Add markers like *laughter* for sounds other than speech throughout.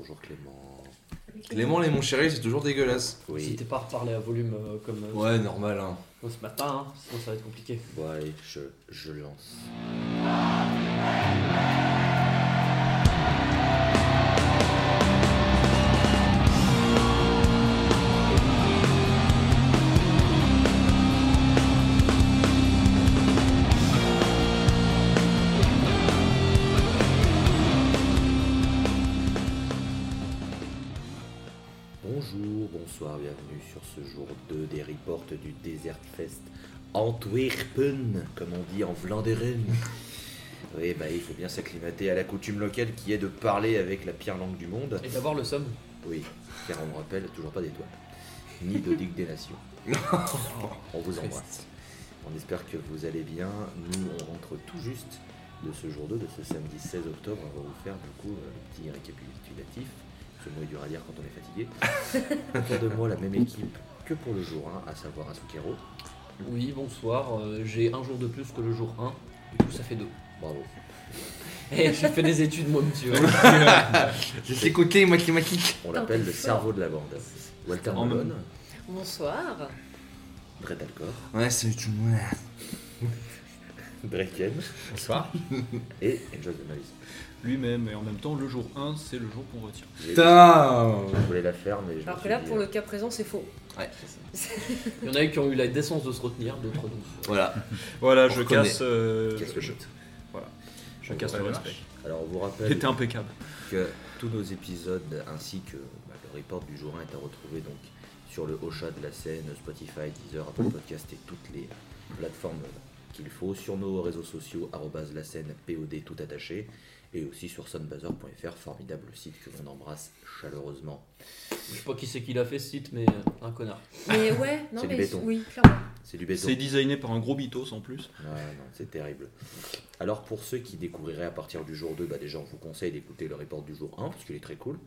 Bonjour Clément. Clément, les mon chéri, c'est toujours dégueulasse. Oui. Si t'es pas reparlé à volume euh, comme euh, Ouais, normal, hein. ce matin, hein, sinon ça va être compliqué. Bon allez, je, je lance. Du Desert Fest Antwerpen, comme on dit en Vlaanderen. *laughs* Oui, bah il faut bien s'acclimater à la coutume locale qui est de parler avec la pire langue du monde. Et d'avoir le somme. Oui, car on me rappelle toujours pas d'étoiles, ni de Ligue des Nations. *laughs* on vous embrasse. On espère que vous allez bien. Nous, on rentre tout juste de ce jour 2, de ce samedi 16 octobre. On va vous faire du coup euh, le petit récapitulatif. Ce mot est dur à dire quand on est fatigué. *laughs* Autour de moi, la même équipe que pour le jour 1, à savoir Asukero. Oui, bonsoir. euh, j'ai un jour de plus que le jour 1. Du coup, ça fait deux. Bravo. *laughs* Et j'ai fait des études, moi, monsieur. J'ai ses côtés mathématiques. On l'appelle le cerveau de la bande. Walter En Malone, Bonsoir. Brett Alcor, Ouais, c'est tout le monde. Draken Bonsoir. *laughs* et Enjoy the Noise. Lui-même, et en même temps, le jour 1, c'est le jour qu'on retient. J'ai- Putain Je voulais la faire, mais je me Alors que suis là, dit, pour euh, le cas présent, c'est faux. Il y en a eu qui ont eu la décence de se retenir, d'autres non. Voilà. Voilà, On je reconnaît. casse, euh, Casse le je, mythe. je casse Ouais, le respect. Alors, on vous rappelle impeccable. que tous nos épisodes ainsi que bah, le report du jour 1 est à retrouver donc sur le Ocha de la scène, Spotify, Deezer, Apple Podcast et toutes les plateformes qu'il faut, sur nos réseaux sociaux, la scène, POD tout attaché, et aussi sur sunbuzzer.fr, formidable site que l'on embrasse chaleureusement. Je sais pas qui c'est qui l'a fait ce site, mais euh, un connard. Mais ouais, *laughs* non C'est du mais béton. oui, clairement. C'est du béton. C'est designé par un gros bitos en plus. Ouais, non, c'est terrible. Alors pour ceux qui découvriraient à partir du jour 2, bah déjà on vous conseille d'écouter le report du jour 1 parce qu'il est très cool.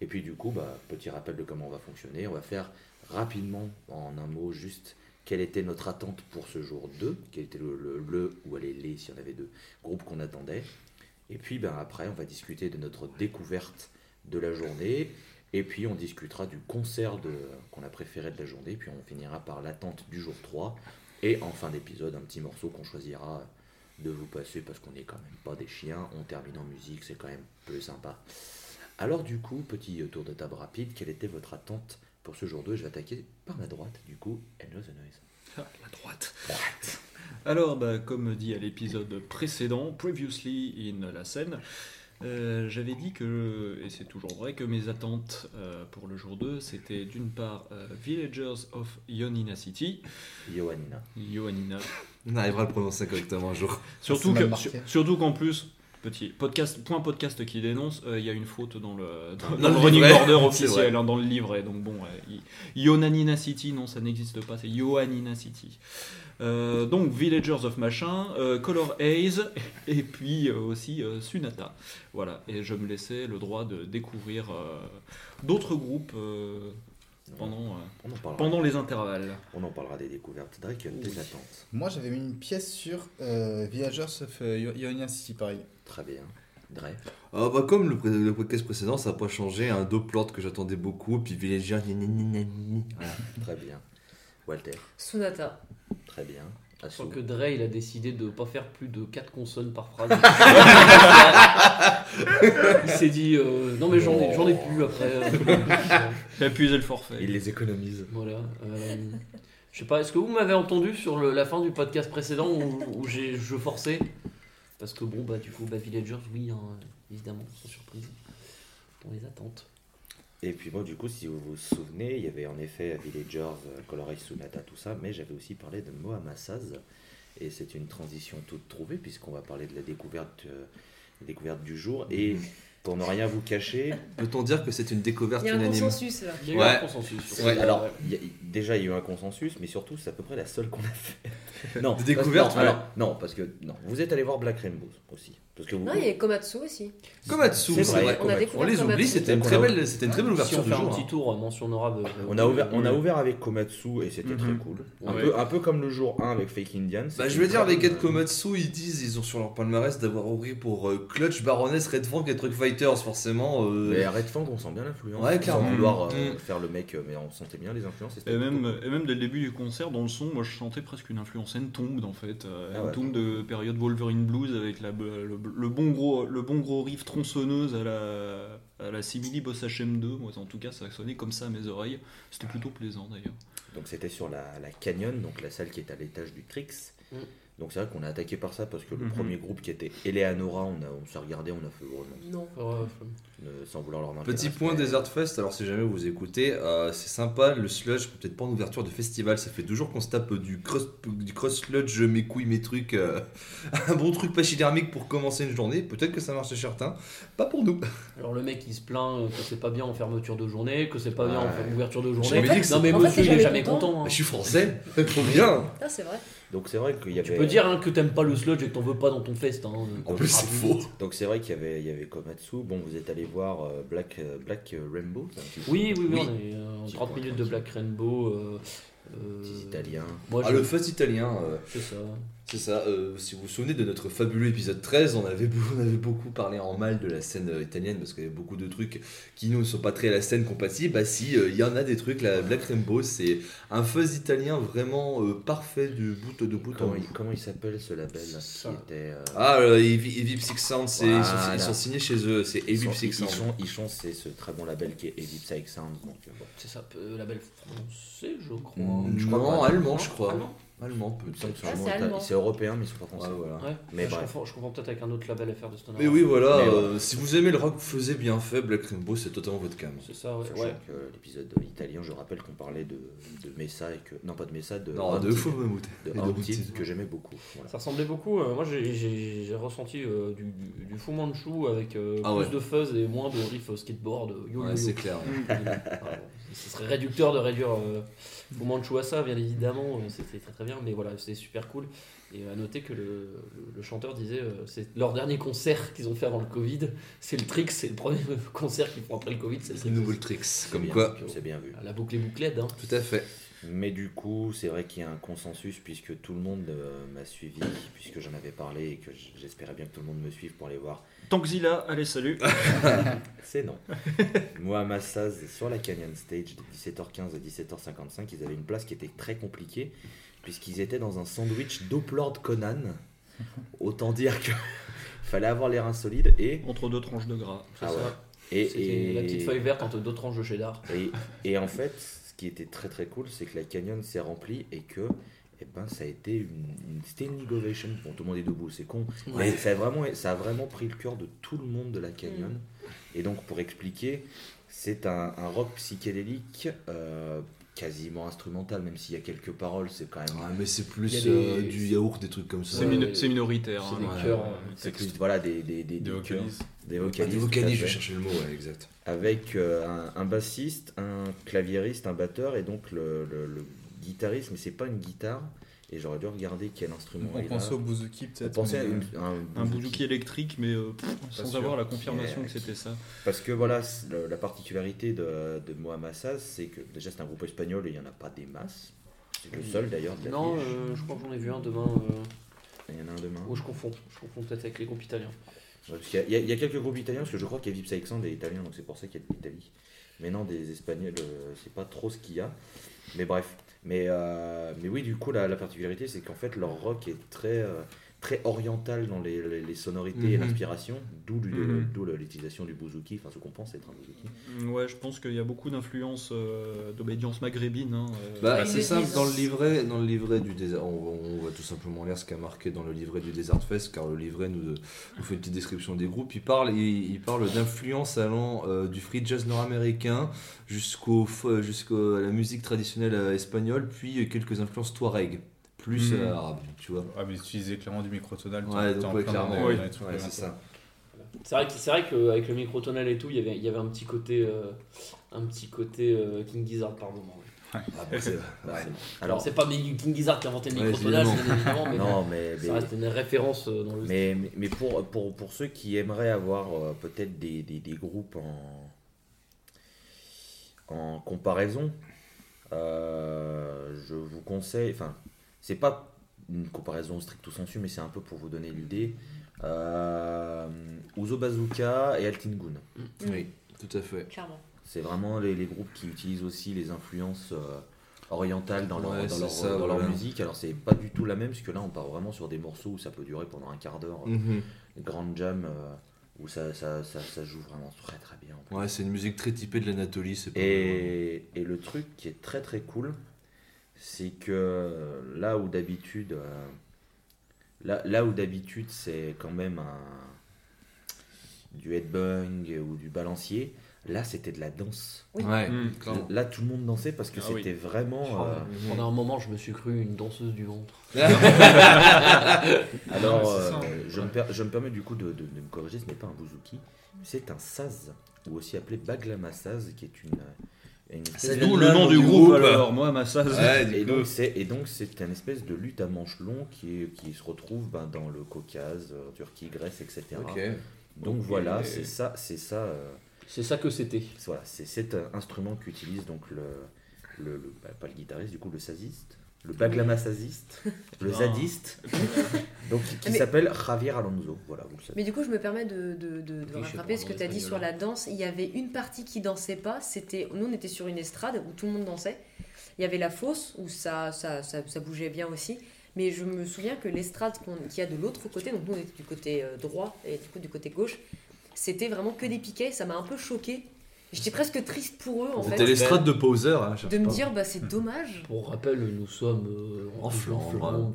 Et puis du coup, bah, petit rappel de comment on va fonctionner. On va faire rapidement, en un mot, juste quelle était notre attente pour ce jour 2, quel était le, le, le ou allez, les, s'il y en avait deux, groupes qu'on attendait. Et puis ben, après, on va discuter de notre découverte de la journée. Et puis on discutera du concert qu'on a préféré de la journée. Puis on finira par l'attente du jour 3. Et en fin d'épisode, un petit morceau qu'on choisira de vous passer parce qu'on n'est quand même pas des chiens. On termine en musique, c'est quand même peu sympa. Alors du coup, petit tour de table rapide, quelle était votre attente pour ce jour 2 Je vais attaquer par ma droite, du coup, Enjoy the Noise. Ah, la droite. Alors, bah, comme dit à l'épisode précédent, Previously in la scène, euh, j'avais dit que, et c'est toujours vrai, que mes attentes euh, pour le jour 2, c'était d'une part euh, Villagers of Ionina City, Johanna. Ioannina, On arrivera à le prononcer correctement un jour. Surtout C'est mal que- marqué. sur- surtout qu'en plus, petit podcast, point podcast qui dénonce, euh, il y a une faute dans le, dans, Dans dans le le running livret, order c'est officiel, vrai. hein, dans le livret. Donc bon, euh, Ionanina City, non, ça n'existe pas, c'est Ioannina City. Euh, donc Villagers of Machin, euh, Color Haze, *laughs* et puis euh, aussi euh, Sunata. Voilà, et je me laissais le droit de découvrir euh, d'autres groupes euh, pendant, euh, On en parlera. pendant les intervalles. On en parlera des découvertes. Drake, tes attentes. Moi, j'avais mis une pièce sur euh, Villagers of euh, Ionia City, pareil. Très bien. Drake. Ah bah comme le, podcast précédent, ça n'a pas changé. Un deux plot que j'attendais beaucoup, puis Villager. Voilà. Très bien. Walter. Sunata. Très bien. Je crois que Dre, il a décidé de pas faire plus de 4 consonnes par phrase. *laughs* il s'est dit, euh, non mais j'en ai, j'en ai plus après. euh, J'ai épuisé le forfait. Il les économise. voilà. euh, je sais pas, est-ce que vous m'avez entendu sur le- la fin du podcast précédent où, où j'ai, je forçais? Parce que bon, bah du coup, bah, Villagers, oui, hein, évidemment, sans surprise. Dans les attentes. Et puis moi, du coup, si vous vous souvenez, il y avait en effet Villagers, euh, Coloray Sunata, tout ça, mais j'avais aussi parlé de Mohamed Saz. Et c'est une transition toute trouvée, puisqu'on va parler de la découverte, euh, la découverte du jour. Et pour ne rien vous cacher, Peut-on dire que c'est une découverte Il y a un unanime consensus là. Il y a eu Ouais. un consensus. Ouais, alors, y a- déjà, il y a eu un consensus, mais surtout, c'est à peu près la seule qu'on a fait. *laughs* non, parce- alors, non, parce que non, vous êtes allé voir Black Rainbow aussi. Parce que vous, Non, il y a Komatsu aussi. Komatsu, C'est vrai, on a On découvert les oublie, c'était une très on belle, c'était une très belle Si ouverture on du fait un jour. petit hein. tour, on mentionnera. euh, on a ouvert, on a ouvert avec Komatsu et c'était Mhm. très cool. Un, Ouais. peu, un peu comme le jour 1 avec Fake Indian. Bah, je veux dire, les gars de. Komatsu, ils disent, ils ont sur leur palmarès d'avoir ouvert pour euh, Clutch, Baroness, Red Fang et Truck Fighters, forcément. euh, Mais Red Fang, on sent bien l'influence. Ouais, clairement. Sans vouloir euh, Mm. faire le mec, euh, mais on sentait bien les influences. et même, et même dès le début du concert, dans le son, moi je sentais presque une influence Entombed en fait. Euh, Ah. Entombed de période Wolverine Blues avec la, le, bon gros, le bon gros riff tronçonneuse à la, à la simili Boss HM2. Moi en tout cas, ça sonnait comme ça à mes oreilles. C'était plutôt plaisant d'ailleurs. Donc c'était sur la, la Canyon, donc la salle qui est à l'étage du Trix. Mm. Donc c'est vrai qu'on a attaqué par ça parce que le Mhm. premier groupe qui était Eleanora, on, a, on s'est regardé, on a fait oh non, Non. Ouais, *laughs* ne- sans vouloir leur. Petit point. Desert Fest, alors si jamais vous écoutez, euh, c'est sympa, le sludge, peut-être pas en ouverture de festival, ça fait toujours qu'on se tape du cross, du cross sludge, mes couilles, mes trucs, euh, *laughs* un bon truc pachydermique pour commencer une journée, peut-être que ça marche chez certains, pas pour nous. Alors le mec il se plaint que c'est pas bien en fermeture de journée, que c'est pas bien en ouverture de journée. Non mais monsieur il est jamais jamais content. content. hein. Je suis français, *laughs* trop bien Ah, c'est vrai. Donc c'est vrai qu'il y avait. Tu peux dire hein, que t'aimes pas le sludge et que t'en veux pas dans ton fest. Hein. En plus, c'est faux. Donc c'est vrai qu'il y avait, il y avait Komatsu. Bon, vous êtes allé voir euh, Black, euh, Black Rainbow. Oui, oui, oui, Oui. on est euh, en Petit 30 point minutes de Black Rainbow. euh, euh, Petits Italiens. Moi, Ah, je... le fest italien, euh, c'est ça. C'est ça, euh, si vous vous souvenez de notre fabuleux épisode 13, on avait, beaucoup- *laughs* on avait beaucoup parlé en mal de la scène euh, italienne, parce qu'il y avait beaucoup de trucs qui nous ne sont pas très à la scène compatibles, bah si, euh, il y en a des trucs, la Black Rainbow, c'est un fuzz italien vraiment euh, parfait du bout de bout en bout. il, comment il s'appelle ce label là, qui était. euh, Ah, euh, Evi- Evip Six Sound, c'est- ils, sont, Voilà. ils sont signés chez eux, c'est Evip Six ils, Sound. sont, ils sont- c'est ce très bon label qui est Heavy Psych Sound. C'est ça, euh, label français, je crois. Mm, je crois non, pas. allemand, je crois. Allemand Allemand, peut-être. Ah, c'est allemand, allemand. c'est européen, mais ils sont pas Ouais, français. voilà. Ouais, Mais je, confonds peut-être avec un autre label à faire de Stoner. Mais oui, voilà, Mais euh, si vous aimez le rock faisait bien fait, Black Rainbow, c'est totalement votre cam. C'est ça, ouais. Sachant ouais. que l'épisode italien, je rappelle qu'on parlait de, de Messa et que. Non, pas de Messa, de. Non, de faux de de Haunted. que j'aimais beaucoup. Voilà. Ça ressemblait beaucoup. euh, moi, j'ai- j'ai j'ai ressenti euh, du, du, du Fu Manchu avec euh, Ah plus ouais. de fuzz et moins de riff skateboard. Yo, Ouais, yo, c'est yo. clair. *laughs* Ce serait réducteur de réduire à ça, bien évidemment. euh, C'était très très bien, mais voilà, c'était super cool. Et à noter que le, le- le chanteur disait euh, c'est leur dernier concert qu'ils ont fait avant le Covid. C'est le trick, c'est le premier *laughs* concert qu'ils font après le Covid. C'est le nouveau. C'est Comme bien, quoi, C'est bien vu. La boucle est bouclée, hein. tout à fait. Mais du coup, c'est vrai qu'il y a un consensus puisque tout le monde euh, m'a suivi, puisque j'en avais parlé et que j'espérais bien que tout le monde me suive pour aller voir. Tankzilla, allez salut *laughs* C'est non. Moi, à Massaz, sur la Canyon Stage de 17h15 à 17h55, ils avaient une place qui était très compliquée puisqu'ils étaient dans un sandwich Doplord Conan. Autant dire que *laughs* fallait avoir les reins solides et Entre deux tranches de gras. C'est Ah ça. ouais. et, la petite feuille verte entre deux tranches de cheddar. Et, et en fait, qui était très très cool, c'est que la canyon s'est remplie et que eh ben, ça a été une, une standing ovation. Bon, tout le monde est debout, c'est con. Mais ça a, vraiment, ça a vraiment pris le cœur de tout le monde de la canyon. Et donc, pour expliquer, c'est un, un rock psychédélique euh, quasiment instrumental, même s'il y a quelques paroles, c'est quand même. Ah, mais c'est plus des- euh, du yaourt, des trucs comme ça. C'est mino- minoritaire. C'est hein. des ouais, cœurs. ouais. C'est plus voilà, des, des, des, Des des chœurs, vocalises. des Ah, tout à vocalises, je cherchais le mot, ouais, exact. avec euh, un, un bassiste, un claviériste, un batteur et donc le, le- le guitariste, mais c'est pas une guitare. Et j'aurais dû regarder quel instrument On il a. pensait au bouzouki On peut-être. pensait à mais, une- euh, à un, Un bouzouki. électrique, mais euh, pff, sans sûr. avoir la confirmation Yeah. que c'était ça. Parce que voilà, le- la particularité de, de Mohamed Saz, c'est que déjà c'est un groupe espagnol et il n'y en a pas des masses. C'est le seul d'ailleurs de la Non, euh, je crois que j'en ai vu un demain. euh, Il y en a un demain. Oh, je confonds. Je confonds peut-être avec les groupes italiens. Ouais, parce qu'il y a- il y, a- il y a quelques groupes italiens, parce que je crois qu'Evip Alexandre est italien, donc c'est pour ça qu'il y a de l'Italie. Mais non, des Espagnols, euh, c'est pas trop ce qu'il y a. Mais bref. Mais, euh, mais oui, du coup, la, la particularité, c'est qu'en fait, leur rock est très, euh, très oriental dans les, les- les sonorités et Mhm. l'inspiration, d'où Mhm. l'utilisation du bouzouki, enfin ce qu'on pense être un bouzouki. Mm, Ouais, je pense qu'il y a beaucoup d'influence euh, d'obédience maghrébine. hein, euh. Bah, c'est simple, dans le livret, dans le livret du désert, on, on va tout simplement lire ce qui a marqué dans le livret du Desert Fest, car le livret nous, nous fait une petite description des groupes. Il parle, il, il parle d'influence allant euh, du free jazz nord-américain jusqu'au, jusqu'à la musique traditionnelle euh, espagnole, puis quelques influences touareg, plus Mhm. euh, arabes, tu vois. Ah, mais utiliser clairement du microtonal. Ouais, donc ouais, clairement, ouais, c'est ça. C'est vrai, que- c'est vrai qu'avec le microtonal et tout, il y avait, il y avait un petit côté, euh, un petit côté euh, King Gizzard par moment. ouais. Ah, c'est- Bah, ouais. *laughs* Alors, c'est pas King Gizzard qui a inventé le Ouais, évidemment. bien évidemment, mais *laughs* non, mais, ça mais- reste une référence euh, dans le Mais, mais, mais pour, pour, pour ceux qui aimeraient avoir euh, peut-être des, des, des groupes en, en comparaison, euh, je vous conseille, enfin, c'est pas une comparaison stricto sensu, mais c'est un peu pour vous donner l'idée. Euh, Uzo Bazooka et Altingun. Oui, tout à fait. Clairement. C'est vraiment les, les groupes qui utilisent aussi les influences euh, orientales dans leur, Ouais, dans leur, ça, dans leur voilà. musique. Alors c'est pas du tout la même, parce que là on part vraiment sur des morceaux où ça peut durer pendant un quart d'heure. Mhm. Grand jam euh, où ça, ça, ça, ça joue vraiment très très bien. en. Ouais, c'est une musique très typée de l'Anatolie, Et, et le truc qui est très très cool, c'est que là où d'habitude, euh, là, là où d'habitude c'est quand même un du headbang ou du balancier, là c'était de la danse. Oui. Ouais, Mm. Là tout le monde dansait parce que Ah oui. c'était vraiment. Oh, euh, Pendant un moment, je me suis cru une danseuse du ventre. *laughs* Alors, euh, je, me per- je me permets du coup de, de- de me corriger, ce n'est pas un bouzouki, c'est un saz, ou aussi appelé baglama saz, qui est une. Vient D'où le nom du groupe, groupe. alors, moi, ma saz. Ouais, du Et donc, c'est, et donc c'est une espèce de lutte à manches longs qui, se retrouve ben, dans le Caucase, euh, Turquie, Grèce, etc. Donc voilà, c'est ça, c'est ça, euh, C'est ça que c'était. voilà, c'est cet euh, instrument qu'utilise donc le, le, le- bah, pas le guitariste, du coup le saziste, le baglama saziste, *laughs* le zadiste, *laughs* donc qui Mais- s'appelle Javier Alonso. Voilà, vous le savez. Mais du coup, je me permets de, de, de, de Oui, rattraper ce que tu as dit sur la danse. Il y avait une partie qui dansait pas. C'était Nous, on était sur une estrade où tout le monde dansait. Il y avait la fosse où ça, ça, ça, ça bougeait bien aussi. Mais je me souviens que l'estrade qu'il y a de l'autre côté, donc nous on était du côté euh, droit et du coup du côté gauche, c'était vraiment que des piquets. Ça m'a un peu choqué. J'étais presque triste pour eux en C'était fait. l'estrade de Poser. Hein, De me dire, bah c'est dommage. Pour rappel, nous sommes euh, En Flandre.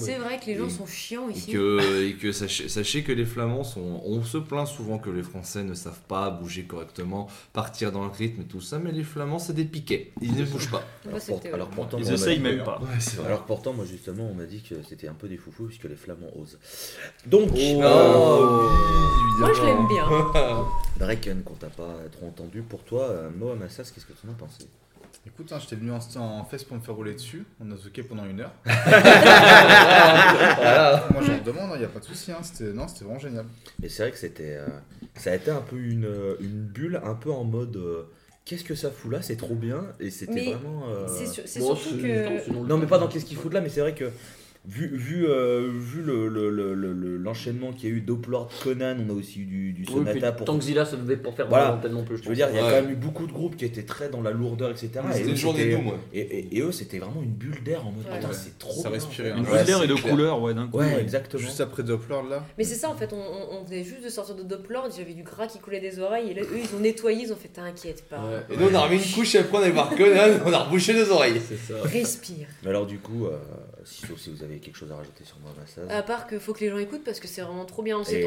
C'est vrai que les gens Et- sont chiants Et ici. que, et que sachez, sachez que les Flamands sont. On se plaint souvent que les Français ne savent pas bouger correctement, partir dans le rythme et tout ça, mais les Flamands, c'est des piquets. Ils ne bougent pas. Alors, pour- c'était- alors pourtant, Ils essayent même pas. Ouais, Alors pourtant, moi justement, on m'a dit que c'était un peu des foufous puisque les Flamands osent. Donc, Oh, euh, Moi je l'aime bien. Draken, qu'on t'a pas trop entendu, pour toi, euh, Mohamed Assas, qu'est-ce que tu en as pensé? Écoute, hein, j'étais venu en, en fesse pour me faire rouler dessus. On a zoqué pendant une heure. *laughs* Moi j'en demande, il n'y a pas de souci. Hein. C'était, non, c'était vraiment génial. Mais c'est vrai que c'était, euh, ça a été un peu une, euh, une bulle, un peu en mode euh, qu'est-ce que ça fout là, c'est trop bien, et c'était vraiment. euh, C'est sur- c'est Bon, surtout que. non, mais pas dans qu'est-ce qu'ils foutent là, mais c'est vrai que vu, vu, euh, vu le, le- le- le- le- l'enchaînement qu'il y a eu Doppler, Conan, on a aussi eu du, du Oui, puis Sonata pour. Tankzilla, ça devait pas faire Voilà. non plus. Je veux dire, il y a Ouais. quand même eu beaucoup de groupes qui étaient très dans la lourdeur, etc. et, C'était eux, une journée de c'était- nous, moi. et, et- et eux, c'était vraiment une bulle d'air en mode Ouais. putain, Ouais. c'est trop Ça respirait, Une bulle Ouais, d'air et de clair. couleurs, ouais, d'un coup. Ouais, ouais. exactement. Juste après Doppler là. Mais c'est ça en fait, on, on- venait juste de sortir de Doppler, j'avais du gras qui coulait des oreilles, et là, eux ils ont nettoyé, ils ont fait t'inquiète pas, Ouais. Et nous, on a remis une couche et après, on est voir Conan, on a rebouché les oreilles. C'est ça. respire. Mais alors, du coup, euh, si, sauf si vous avez quelque chose à rajouter sur Mohamed Assas. À part qu'il faut que les gens écoutent parce que c'est vraiment trop bien. On s'est-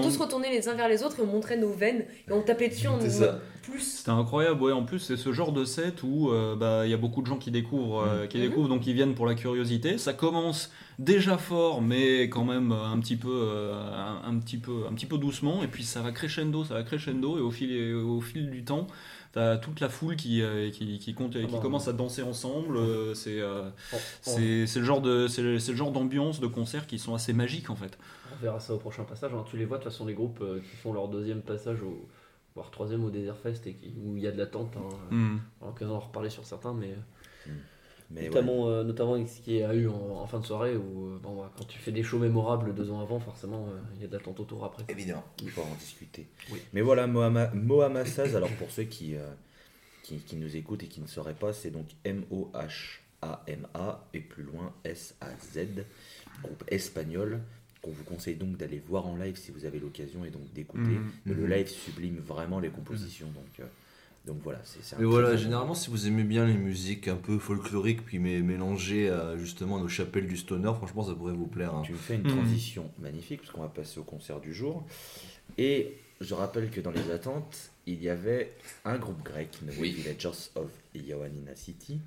tous retournés les uns vers les autres et on montrait nos veines et on tapait dessus en C'est disant ça. plus. C'était incroyable, ouais. En plus, c'est ce genre de set où euh, bah, il y a beaucoup de gens qui découvrent, euh, qui Mhm. découvrent, donc ils viennent pour la curiosité. Ça commence déjà fort, mais quand même euh, un petit peu, euh, un, un petit peu, un petit peu doucement. Et puis ça va crescendo, ça va crescendo, et au fil, et au fil du temps, t'as toute la foule qui, euh, qui, qui, compte, qui bah. commence à danser ensemble. euh, c'est, euh, le genre de, c'est le, c'est le genre d'ambiance de concert qui sont assez magiques en fait. on verra ça au prochain passage. hein. Tu les vois de toute façon, les groupes euh, qui font leur deuxième passage, au, voire troisième au Desert Fest, et qui- où il y a de l'attente. Hein. Mm. D'en reparler sur certains, mais, Mais ouais. notamment, euh, notamment avec ce qu'il y a eu en, en fin de soirée, où euh, bon, bah, quand tu fais des shows mémorables deux ans avant, forcément, euh, il y a de l'attente autour après. Évidemment. Il faut en discuter. Oui. Mais voilà, Mohamed Mohamed Assas, alors pour ceux qui, euh, qui, qui nous écoutent et qui ne sauraient pas, c'est donc M-O-H-A-M-A et plus loin S-A-Z, groupe espagnol, qu'on vous conseille donc d'aller voir en live si vous avez l'occasion et donc d'écouter. Mais Le Mhm. live sublime vraiment les compositions, donc, euh, donc voilà. c'est Mais voilà, généralement, si vous aimez bien les musiques un peu folkloriques, puis mé- mélangées à justement nos chapelles du stoner, franchement, ça pourrait vous plaire. hein. Tu me fais une Mhm. transition magnifique parce qu'on va passer au concert du jour. Et je rappelle que dans les attentes, il y avait un groupe grec nommé Oui. Villagers of Ioannina City.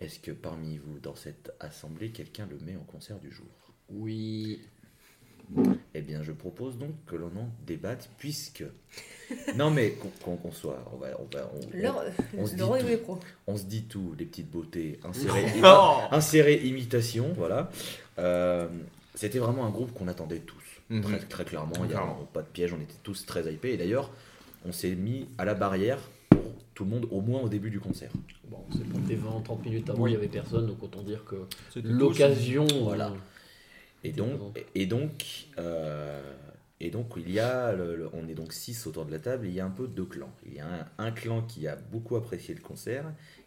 Est-ce que parmi vous, dans cette assemblée, quelqu'un le met en concert du jour? Oui. Eh bien, je propose donc que l'on en débatte, puisque. Non, mais qu'on soit. On, va, on, va, on- L'heure- on se dit tout. est pro. on se dit tout, les petites beautés, insérer, Non. insérer imitation, voilà. Euh, C'était vraiment un groupe qu'on attendait tous, Mhm. très, très clairement. Il n'y a pas de piège, on était tous très hypés. Et d'ailleurs, on s'est mis à la barrière pour tout le monde, au moins au début du concert. Bon, c'est pour tes 20-30 minutes avant, il n'y avait personne, donc autant dire que C'était l'occasion. Voilà. Et donc, et donc, euh, et donc il y a, le- le- on est donc six autour de la table, et il y a un peu deux clans. Il y a un, un clan qui a beaucoup apprécié le concert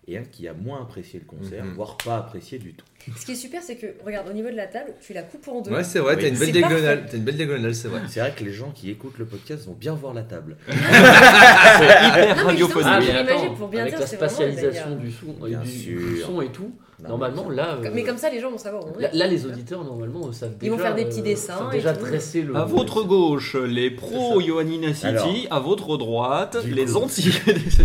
et un qui a moins apprécié le concert, Mhm. voire pas apprécié du tout. Ce qui est super, c'est que, regarde, au niveau de la table, tu la coupes en deux. Ouais, c'est vrai, Oui. t'as une belle C'est diagonale, t'as une belle diagonale, c'est vrai. C'est vrai que les gens qui écoutent le podcast vont bien voir la table. *laughs* hyper Non, mais radiophonique. Ah, pour bien avec dire, la c'est vraiment, spatialisation du son, euh, du son et tout, Non, normalement là, euh, Mais comme ça, les gens vont savoir où on est. là, là, les auditeurs normalement savent Ils vont déjà, faire des petits euh, dessins déjà dresser le. À votre gauche, les pros Ioannina City, Alors, à votre droite, les coup- anti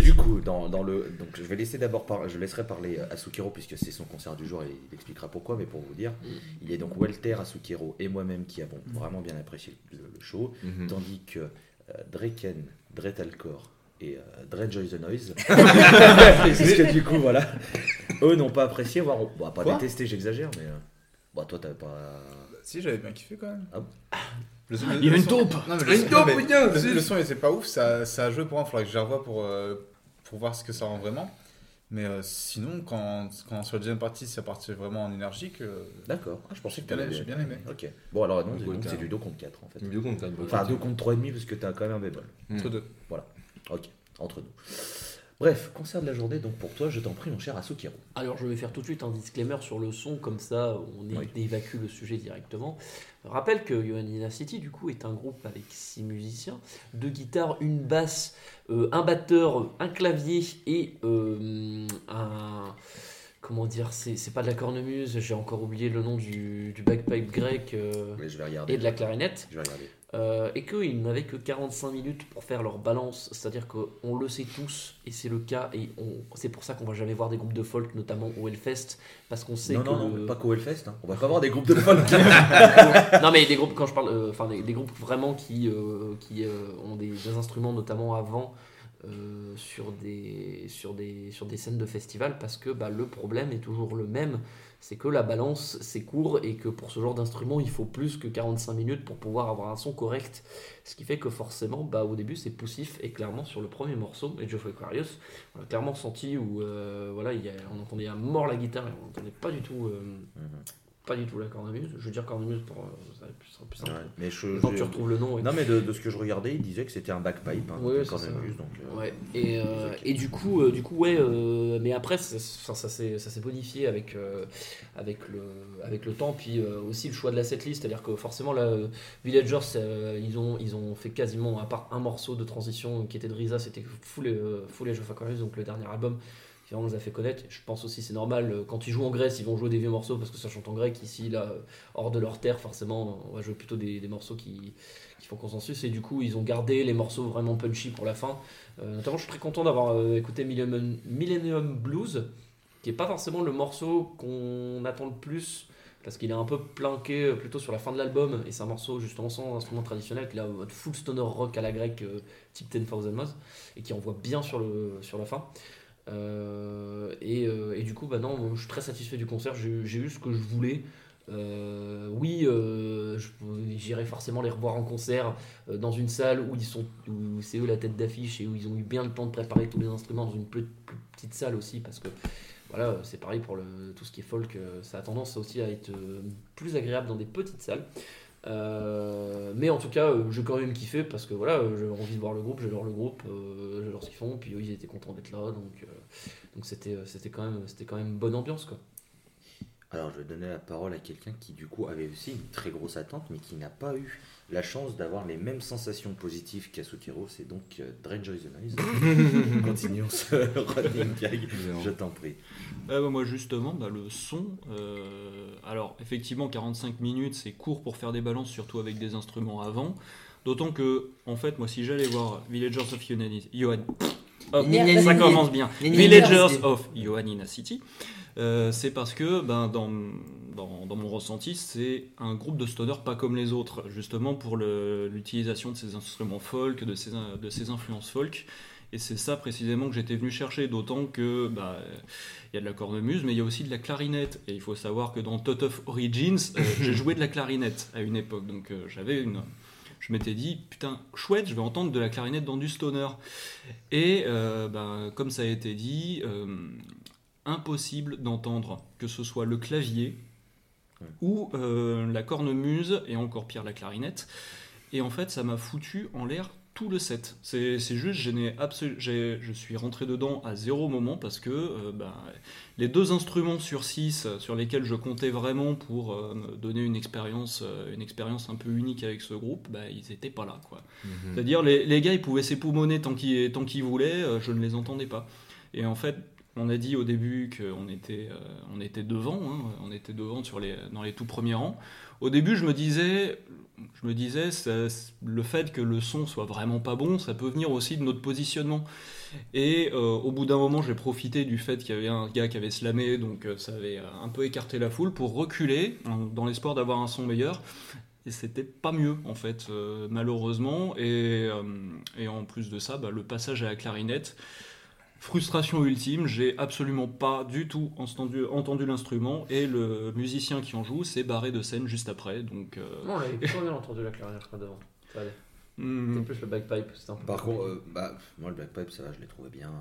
Du coup, dans, dans le, donc je vais laisser d'abord par, je laisserai parler euh, Asukero puisque c'est son concert du jour et il expliquera pourquoi. Mais pour vous dire, Mm. il y a donc Walter, Asukero et moi-même qui avons vraiment bien apprécié le, le show. Mhm. Tandis que euh, Draken, Dretalcore et euh, Dre Joy the Noise, *laughs* puisque du coup, voilà, eux n'ont pas apprécié, voire bon, pas Quoi détesté, j'exagère, mais euh, bon, toi, t'avais pas. Si, j'avais bien kiffé quand même. Ah bon Le son- Il y a le une son- taupe Non, mais le Une son- taupe, non, mais putain, le- si. Le son était pas ouf, ça, ça a joué pour moi, il faudrait que je les revoie pour, euh, pour voir ce que ça rend vraiment. Mais euh, sinon, quand, quand sur la deuxième partie, ça partait vraiment en énergique, euh, D'accord, ah, je pensais que J'ai bien t'avais- aimé, j'ai bien aimé. Ok, bon, alors non, donc, c'est du 2 contre 4 en fait. Deux contre quatre, Enfin, bon, 2 contre 3,5 parce que t'as quand même un bémol. Mm. entre deux. Ok, entre nous. Bref, concert de la journée, donc pour toi, je t'en prie, mon cher Asukero. Alors je vais faire tout de suite un disclaimer sur le son, comme ça on Oui. évacue le sujet directement. Je rappelle que Ioannina City du coup est un groupe avec six musiciens, deux guitares, une basse, euh, un batteur, un clavier et euh, un... Comment dire, c'est pas de la cornemuse, j'ai encore oublié le nom du, du bagpipe grec euh, je vais et de la clarinette. Je vais regarder. Euh, et qu'ils n'avaient que 45 minutes pour faire leur balance, c'est-à-dire qu'on le sait tous, et c'est le cas, et c'est pour ça qu'on va jamais voir des groupes de folk, notamment au Hellfest, parce qu'on sait Non, que... non, non, le- pas qu'au Hellfest, hein. on va pas avoir des groupes de folk. *laughs* *laughs* non mais des groupes, quand je parle, euh, enfin des, des groupes vraiment qui, qui ont des, des instruments, notamment avant, euh, sur, des, sur, des, sur des scènes de festival, parce que bah, le problème est toujours le même, c'est que la balance c'est court et que pour ce genre d'instrument il faut plus que 45 minutes pour pouvoir avoir un son correct. Ce qui fait que forcément bah, au début c'est poussif et clairement sur le premier morceau, Age of Aquarius, on a clairement senti où euh, voilà, on entendait à mort la guitare et on n'entendait pas du tout... euh, pas du tout la cornemuse, je veux dire cornemuse pour euh, ça sera plus simple. Ouais, mais je, Quand tu retrouves le nom. et- Non, mais de, de ce que je regardais, il disait que c'était un backpipe, hein, Ouais, cornemuse, ça. donc. euh, Ouais. Et, euh, et du coup, euh, du coup, ouais. mais après, ça s'est ça s'est bonifié avec avec le avec le temps, puis aussi le choix de la setlist, c'est-à-dire que forcément là, Villagers, ils ont ils ont fait quasiment à part un morceau de transition qui était de Risa, c'était full full Age of Aquarius, donc le dernier album qui vraiment les a fait connaître. Je pense aussi c'est normal euh, quand ils jouent en Grèce, ils vont jouer des vieux morceaux parce que ça chante en grec. Ici, là, euh, hors de leur terre, forcément, on va jouer plutôt des, des morceaux qui qui font consensus et du coup ils ont gardé les morceaux vraiment punchy pour la fin. Euh, notamment, je suis très content d'avoir écouté Millennium, Blues, qui est pas forcément le morceau qu'on attend le plus, parce qu'il est un peu planqué plutôt sur la fin de l'album, et c'est un morceau justement sans instrument traditionnel, qui en mode full stoner rock à la grecque, euh, type 10,000 Moths, et qui envoie bien sur, le, sur la fin. Euh, et, euh, et du coup, bah non, je suis très satisfait du concert, j'ai eu ce que je voulais. Euh, oui, j'irai forcément les revoir en concert dans une salle où où c'est eux la tête d'affiche et où ils ont eu bien le temps de préparer tous les instruments dans une petite salle aussi parce que voilà, c'est pareil pour le, tout ce qui est folk, ça a tendance aussi à être plus agréable dans des petites salles. Euh, mais en tout cas, euh, j'ai quand même kiffé parce que voilà, euh, envie de voir le groupe, j'adore le groupe, euh, j'adore ce qu'ils font, puis eux, ils étaient contents d'être là, donc c'était quand même bonne ambiance. Alors, je vais donner la parole à quelqu'un qui, du coup, avait aussi une très grosse attente, mais qui n'a pas eu la chance d'avoir les mêmes sensations positives qu'Asukiro. C'est donc euh, Dre Joy the Noise. *laughs* Continuons ce *laughs* running gag, je t'en prie. Ah bah moi justement, bah, le son, euh, alors effectivement 45 minutes c'est court pour faire des balances, surtout avec des instruments avant. D'autant que, en fait, moi si j'allais voir Villagers of Ioannina, Hop, Gna, ça commence bien. Villagers of Ioannina City. Euh, c'est parce que ben, dans, dans, dans mon ressenti, c'est un groupe de stoners pas comme les autres, justement pour l'utilisation de ces instruments folk, de ces, de ces influences folk. Et c'est ça précisément que j'étais venu chercher, d'autant que bah, il y a de la cornemuse, mais il y a aussi de la clarinette. Et il faut savoir que dans Tot of Origins, euh, j'ai joué de la clarinette à une époque, donc euh, j'avais une. Je m'étais dit, putain, chouette, je vais entendre de la clarinette dans du stoner. Et euh, ben, comme ça a été dit, euh, impossible d'entendre que ce soit le clavier Ouais. ou euh, la cornemuse, et encore pire la clarinette. Et en fait, ça m'a foutu en l'air tout le set. C'est juste, je, je suis rentré dedans à zéro moment parce que euh, ben, les deux instruments sur six euh, sur lesquels je comptais vraiment pour euh, me donner une expérience, euh, une expérience un peu unique avec ce groupe, ben, ils n'étaient pas là. Quoi. Mhm. C'est-à-dire, les, les gars, ils pouvaient s'époumoner tant qu'ils qu'ils voulaient, je ne les entendais pas. Et en fait, on a dit au début qu'on était, euh, on était devant, hein, on était devant sur les, dans les tout premiers rangs. Au début, je me disais, je me disais le fait que le son soit vraiment pas bon, ça peut venir aussi de notre positionnement. Et euh, au bout d'un moment, j'ai profité du fait qu'il y avait un gars qui avait slamé, donc euh, ça avait euh, un peu écarté la foule pour reculer, en- dans l'espoir d'avoir un son meilleur. Et c'était pas mieux, en fait, malheureusement. Et, et en plus de ça, bah, le passage à la clarinette, frustration ultime, j'ai absolument pas du tout entendu, entendu l'instrument. Et le musicien qui en joue s'est barré de scène juste après. Donc, euh, Non, on avait plutôt bien entendu la clarinette, devant. Ça allait. hmm, C'était plus le bagpipe, c'était un peu Par contre, euh, bah, moi le bagpipe, ça va, je l'ai trouvé bien.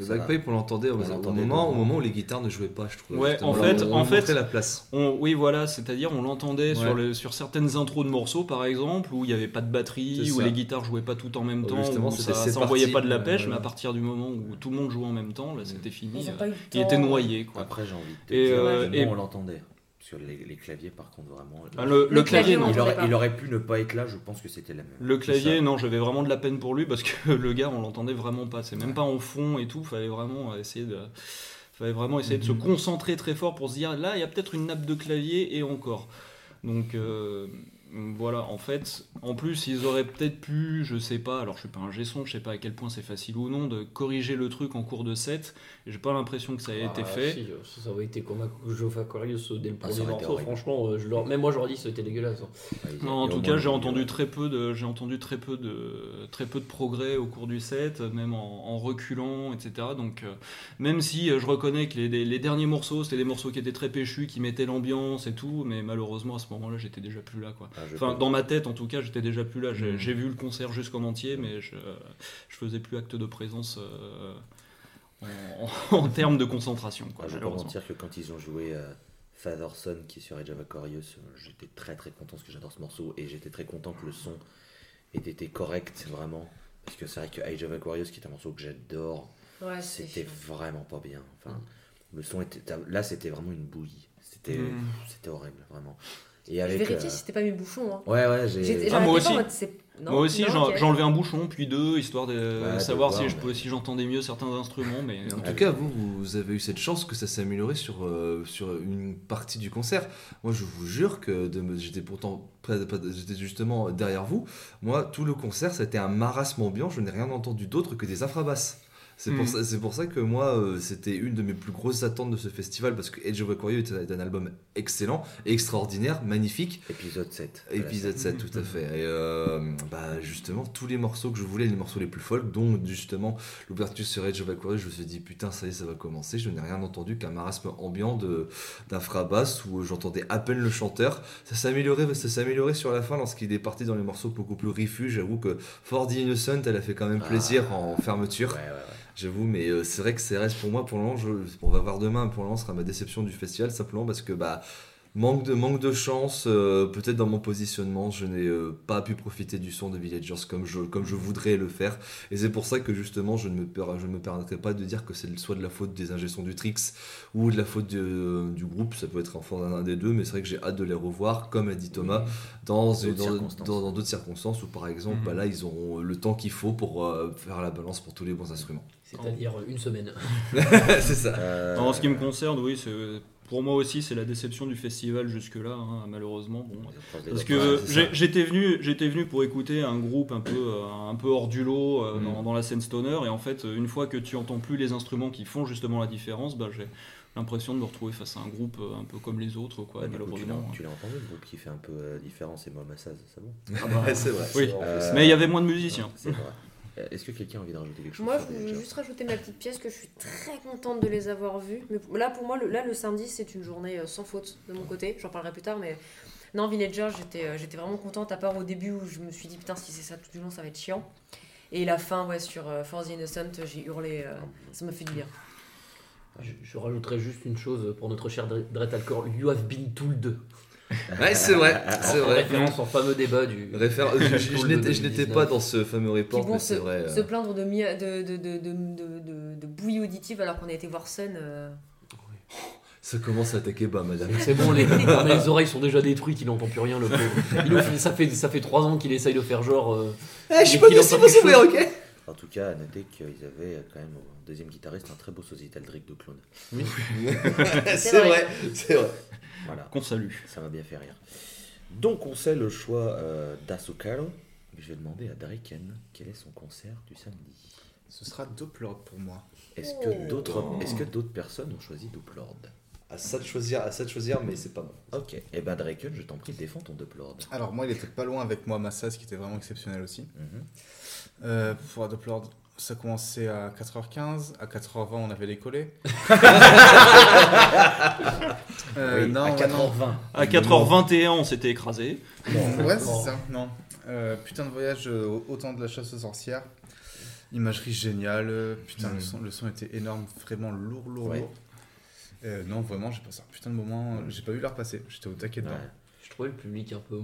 Le bagpipe, on l'entendait au, moment, au devant. moment où les guitares ne jouaient pas, je trouve. Ouais, en fait- on, en on fait- montrait la place. On- oui, voilà, c'est-à-dire on l'entendait sur, Ouais. le- sur certaines intros de morceaux, par exemple, où il n'y avait pas de batterie, où les guitares jouaient pas toutes en même temps, justement, où ça, cette ça envoyait partie, pas de la pêche, ouais, mais à partir du moment où tout le monde jouait en même temps, là c'était fini. Euh, il était noyé, quoi. Après, j'ai envie de te Et, dire, euh, et- on l'entendait. Parce que les, les claviers, par contre, vraiment. Ah, le, Le le clavier, clavier, il, aurait, pas. il aurait pu ne pas être là, je pense que c'était la même. Le clavier, non, j'avais vraiment de la peine pour lui parce que *laughs* le gars, on l'entendait vraiment pas. C'est même pas en fond et tout. Fallait vraiment essayer de, fallait vraiment essayer de se concentrer très fort pour se dire là, il y a peut-être une nappe de clavier et encore. Donc euh, voilà, en fait, en plus, ils auraient peut-être pu, je sais pas, alors je suis pas un gesson, je sais pas à quel point c'est facile ou non, de corriger le truc en cours de set. J'ai pas l'impression que ça ait été Ah, fait. si, euh, ça, ça aurait été comme un Geoff Aquarius dès le Ah, premier été morceau. Franchement, euh, je leur... même moi j'aurais dit que c'était dégueulasse. hein. Ouais, Non, en tout cas, j'ai entendu très peu de, j'ai entendu très peu de, très peu de progrès au cours du set, même en, en reculant, etc. Donc, euh, même si euh, je reconnais que les, les- les derniers morceaux, c'était des morceaux qui étaient très péchus, qui mettaient l'ambiance et tout, mais malheureusement à ce moment-là, j'étais déjà plus là, quoi. Ah, Enfin, dans ma tête, en tout cas, j'étais déjà plus là. J'ai Mm. j'ai vu le concert jusqu'en entier, mais je, je faisais plus acte de présence euh, en, *laughs* en termes de concentration, quoi. Ah, je peux mentir que quand ils ont joué euh, Father Son qui est sur Age of Aquarius, euh, j'étais très très content parce que j'adore ce morceau et j'étais très content que le son ait été correct vraiment. Parce que c'est vrai que Age of Aquarius, qui est un morceau que j'adore, Ouais, c'était chiant. vraiment pas bien. Enfin, le son était. Là, c'était vraiment une bouillie. C'était Mm. c'était horrible, vraiment. Et Je avec. vérifiais euh, si c'était pas mes bouchons. Hein. Ouais, ouais, j'ai. Ah, moi aussi. mode, c'est- non, Moi aussi, non, j'en- ok. j'ai enlevé un bouchon, puis deux, histoire de Ouais, de savoir voir, si, je, mais- pouvais- si j'entendais mieux certains instruments, mais En tout cas, vous, vous avez eu cette chance que ça s'est amélioré sur, euh, sur une partie du concert. Moi, je vous jure que de me- j'étais pourtant j'étais justement derrière vous. Moi, tout le concert, ça a été un marasme ambiant. Je n'ai rien entendu d'autre que des infrabasses. C'est pour, Mm. ça- c'est pour ça que moi, euh, c'était une de mes plus grosses attentes de ce festival parce que Edge of Aquarius est un album excellent, extraordinaire, magnifique. Épisode 7. Épisode 7, tout à fait. Et euh, bah, justement, tous les morceaux que je voulais, les morceaux les plus folk, dont justement l'ouverture sur Edge of Aquarius, je me suis dit putain, ça y est, ça va commencer. Je n'ai rien entendu qu'un marasme ambiant de- d'infrabass où j'entendais à peine le chanteur. Ça s'améliorait, ça s'améliorait sur la fin lorsqu'il est parti dans les morceaux beaucoup plus riffus. J'avoue que For the Innocent, elle a fait quand même Ah. plaisir en fermeture. Ouais, ouais, ouais. J'avoue, mais euh, c'est vrai que ça reste pour moi, pour le moment, je- on va voir demain, pour le moment, ce sera ma déception du festival, simplement parce que, bah, manque de, manque de chance, euh, peut-être dans mon positionnement, je n'ai euh, pas pu profiter du son de Villagers comme je, comme je voudrais le faire. Et c'est pour ça que, justement, je ne me, per- je ne me permettrai pas de dire que c'est soit de la faute des ingénieurs du Trix ou de la faute de- du groupe, ça peut être en force d'un des deux, mais c'est vrai que j'ai hâte de les revoir, comme a dit Thomas, dans D'autres circonstances. dans dans d'autres circonstances où, par exemple, Mhm. bah, là, ils auront le temps qu'il faut pour faire la balance pour tous les bons instruments. C'est-à-dire une semaine. *laughs* c'est ça. Euh, En ce qui me concerne, oui, c'est pour moi aussi, c'est la déception du festival jusque-là, hein, malheureusement. Bon, Parce que c'est j'étais venu, j'étais venu pour écouter un groupe un peu, euh, un peu hors du lot euh, Mm. dans, dans la scène stoner, et en fait, une fois que tu entends plus les instruments qui font justement la différence, bah, j'ai l'impression de me retrouver face à un groupe un peu comme les autres, quoi, Ouais, du coup, tu l'as malheureusement. tu l'as entendu, le groupe qui fait un peu euh, différence et moi Massaz, c'est bon. Ouais, *laughs* c'est vrai. Oui. Euh, Mais il y avait moins de musiciens. C'est vrai. Euh, Est-ce que quelqu'un a envie de rajouter quelque chose Moi, je Rangers juste rajouter ma petite pièce que je suis très contente de les avoir vus. Mais là, pour moi, le, là, le samedi, c'est une journée euh, sans faute de mon côté. J'en parlerai plus tard, mais non, Villager, j'étais euh, j'étais vraiment contente, à part au début où je me suis dit, putain, si c'est ça tout du long, ça va être chiant. Et la fin, ouais, sur For the Innocent, j'ai hurlé, euh, ça m'a fait du bien. Je, je rajouterais juste une chose pour notre cher Dre- Dret Alcor. You have been told. Ouais, c'est vrai, *laughs* c'est En vrai. référence au fameux débat du. Référ- *laughs* je- je- je Tool n'étais- de je n'étais 2019. pas dans ce fameux report, mais se, c'est vrai. se euh, plaindre de, de, de, de, de, de, de- de bouillie auditive alors qu'on a été voir Sun. euh. Ça commence à attaquer bas, madame. C'est bon, *laughs* les, oreilles sont déjà détruites, il n'entend plus rien, le pauvre. Il nous fait- ça, fait, ça fait 3 ans qu'il essaye de faire genre. euh, Eh, je suis pas chose. ok En tout cas, à noter qu'ils avaient euh, quand même au deuxième guitariste un très beau sociétal Drake de clone. *laughs* *laughs* C'est vrai, c'est vrai. Voilà, Qu'on salue. ça m'a bien fait rire. Donc on sait le choix euh, d'Asukaro, mais je vais demander à Draken quel est son concert du samedi? Ce sera Doplord pour moi. Est-ce que d'autres est-ce que d'autres personnes ont choisi Douplord À ça de choisir, à ça de choisir, mais c'est pas mal. Ok, et eh ben Draken, je t'en prie, défends ton Douplord. Alors moi, il était pas loin avec moi, Massas, qui était vraiment exceptionnel aussi. Mhm. Euh, pour ça commençait à 4h15. À 4h20, on avait décollé. *laughs* Euh, Oui, non, à ouais, non. 4h20. À 4h21, on s'était écrasé. Ouais, c'est ça. Non. Euh, putain de voyage euh, au au temps de la chasse aux sorcières. Imagerie géniale. euh, Putain, Mm. le, son, le son était énorme, vraiment lourd, lourd, Ouais. lourd. Euh, non, vraiment, j'ai passé un putain de moment. J'ai pas vu l'heure passer. J'étais au taquet dedans. Ouais. Je trouvais le public un peu.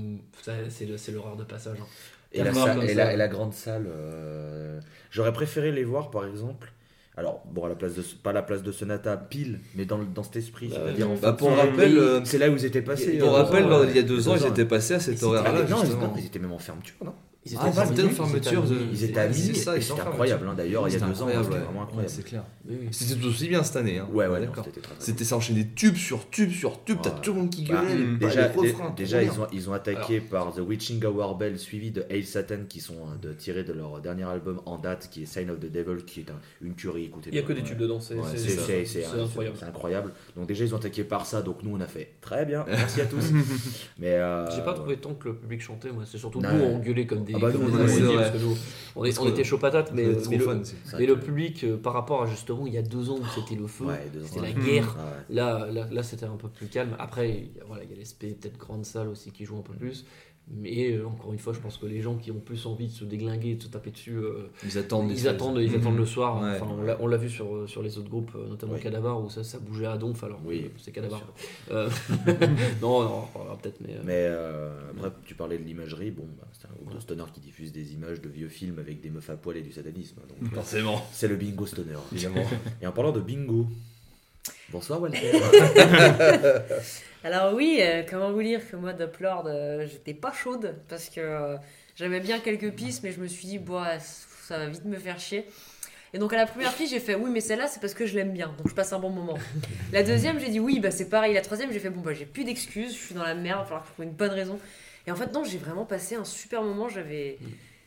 C'est le- c'est l'horreur de passage. hein. Et la, D'accord, salle- comme et, ça. la, et la grande salle, euh, j'aurais préféré les voir par exemple. Alors, bon, à la place de, pas la place de Sonata pile, mais dans, le- dans cet esprit, Bah, c'est-à-dire en Bah, pour rappel, euh, c'est là où ils étaient passés. Pour euh, rappel, il y a deux deux ans, ils étaient passés à Et cet c'était- horaire-là, non, ils étaient même en fermeture, non? Ils Ah, pas c'était mis, une fermeture étaient de- Ils étaient à minuit, ça, ils c'était incroyable. hein. D'ailleurs, il y a deux ans, c'était ouais. vraiment Ouais, incroyable. c'est clair. Oui, oui. C'était tout aussi bien cette année. Hein. Ouais, ouais, d'accord. c'était C'était s'enchaîner tube sur tube sur tube, t'as tout le monde qui Bah, gueulait, les- déjà, les refrains, dé- déjà trop ils, ont, ils ont attaqué par The Witching Hour Bell, suivi de Hail Satan, qui sont euh, de, tirés de leur dernier album en date, qui est Sign of the Devil, qui est un- une tuerie. Écoutez, Il n'y a que des tubes dedans, c'est incroyable. c'est incroyable. Donc déjà ils ont attaqué par ça, donc nous on a fait très bien, merci à tous. *laughs* Mais euh, J'ai pas trouvé tant que le public chantait, moi c'est surtout nous on gueulait comme des, Ah bah nous, parce que nous on, est- était chaud patate mais, euh, mais, le, fun, mais public euh, par rapport à justement il y a deux ans où c'était le feu, Ouais, c'était la guerre, Ah là, là, là c'était un peu plus calme. Après il y a- voilà, il y a l'aspect peut-être grande salle aussi qui joue un peu plus. Mais euh, encore une fois, je pense que les gens qui ont plus envie de se déglinguer, de se taper dessus, euh, Ils attendent. ils attendent, ils attendent le soir. Ouais. Enfin, on l'a- vu sur, euh, sur les autres groupes, notamment Oui. Cadavar, où ça, ça bougeait à donf. Alors, Oui, c'est Cadavar. Euh, non, *laughs* non, on peut-être, mais. Mais euh, après, tu parlais de l'imagerie, bon, bah, c'est un groupe de stoner qui diffuse des images de vieux films avec des meufs à poil et du satanisme. Donc, Forcément. c'est le bingo stoner, évidemment. et en parlant de bingo, bonsoir Walter. *laughs* Alors oui, euh, comment vous dire que moi, Doplord, euh, j'étais pas chaude parce que euh, j'aimais bien quelques pistes, mais je me suis dit, ça va vite me faire chier. Et donc à la première piste, j'ai fait oui, mais celle-là, c'est parce que je l'aime bien, donc je passe un bon moment. La deuxième, j'ai dit oui, bah c'est pareil. La troisième, j'ai fait bon, bah j'ai plus d'excuses, je suis dans la merde, il va falloir que je une bonne raison. Et en fait, non, j'ai vraiment passé un super moment. J'avais,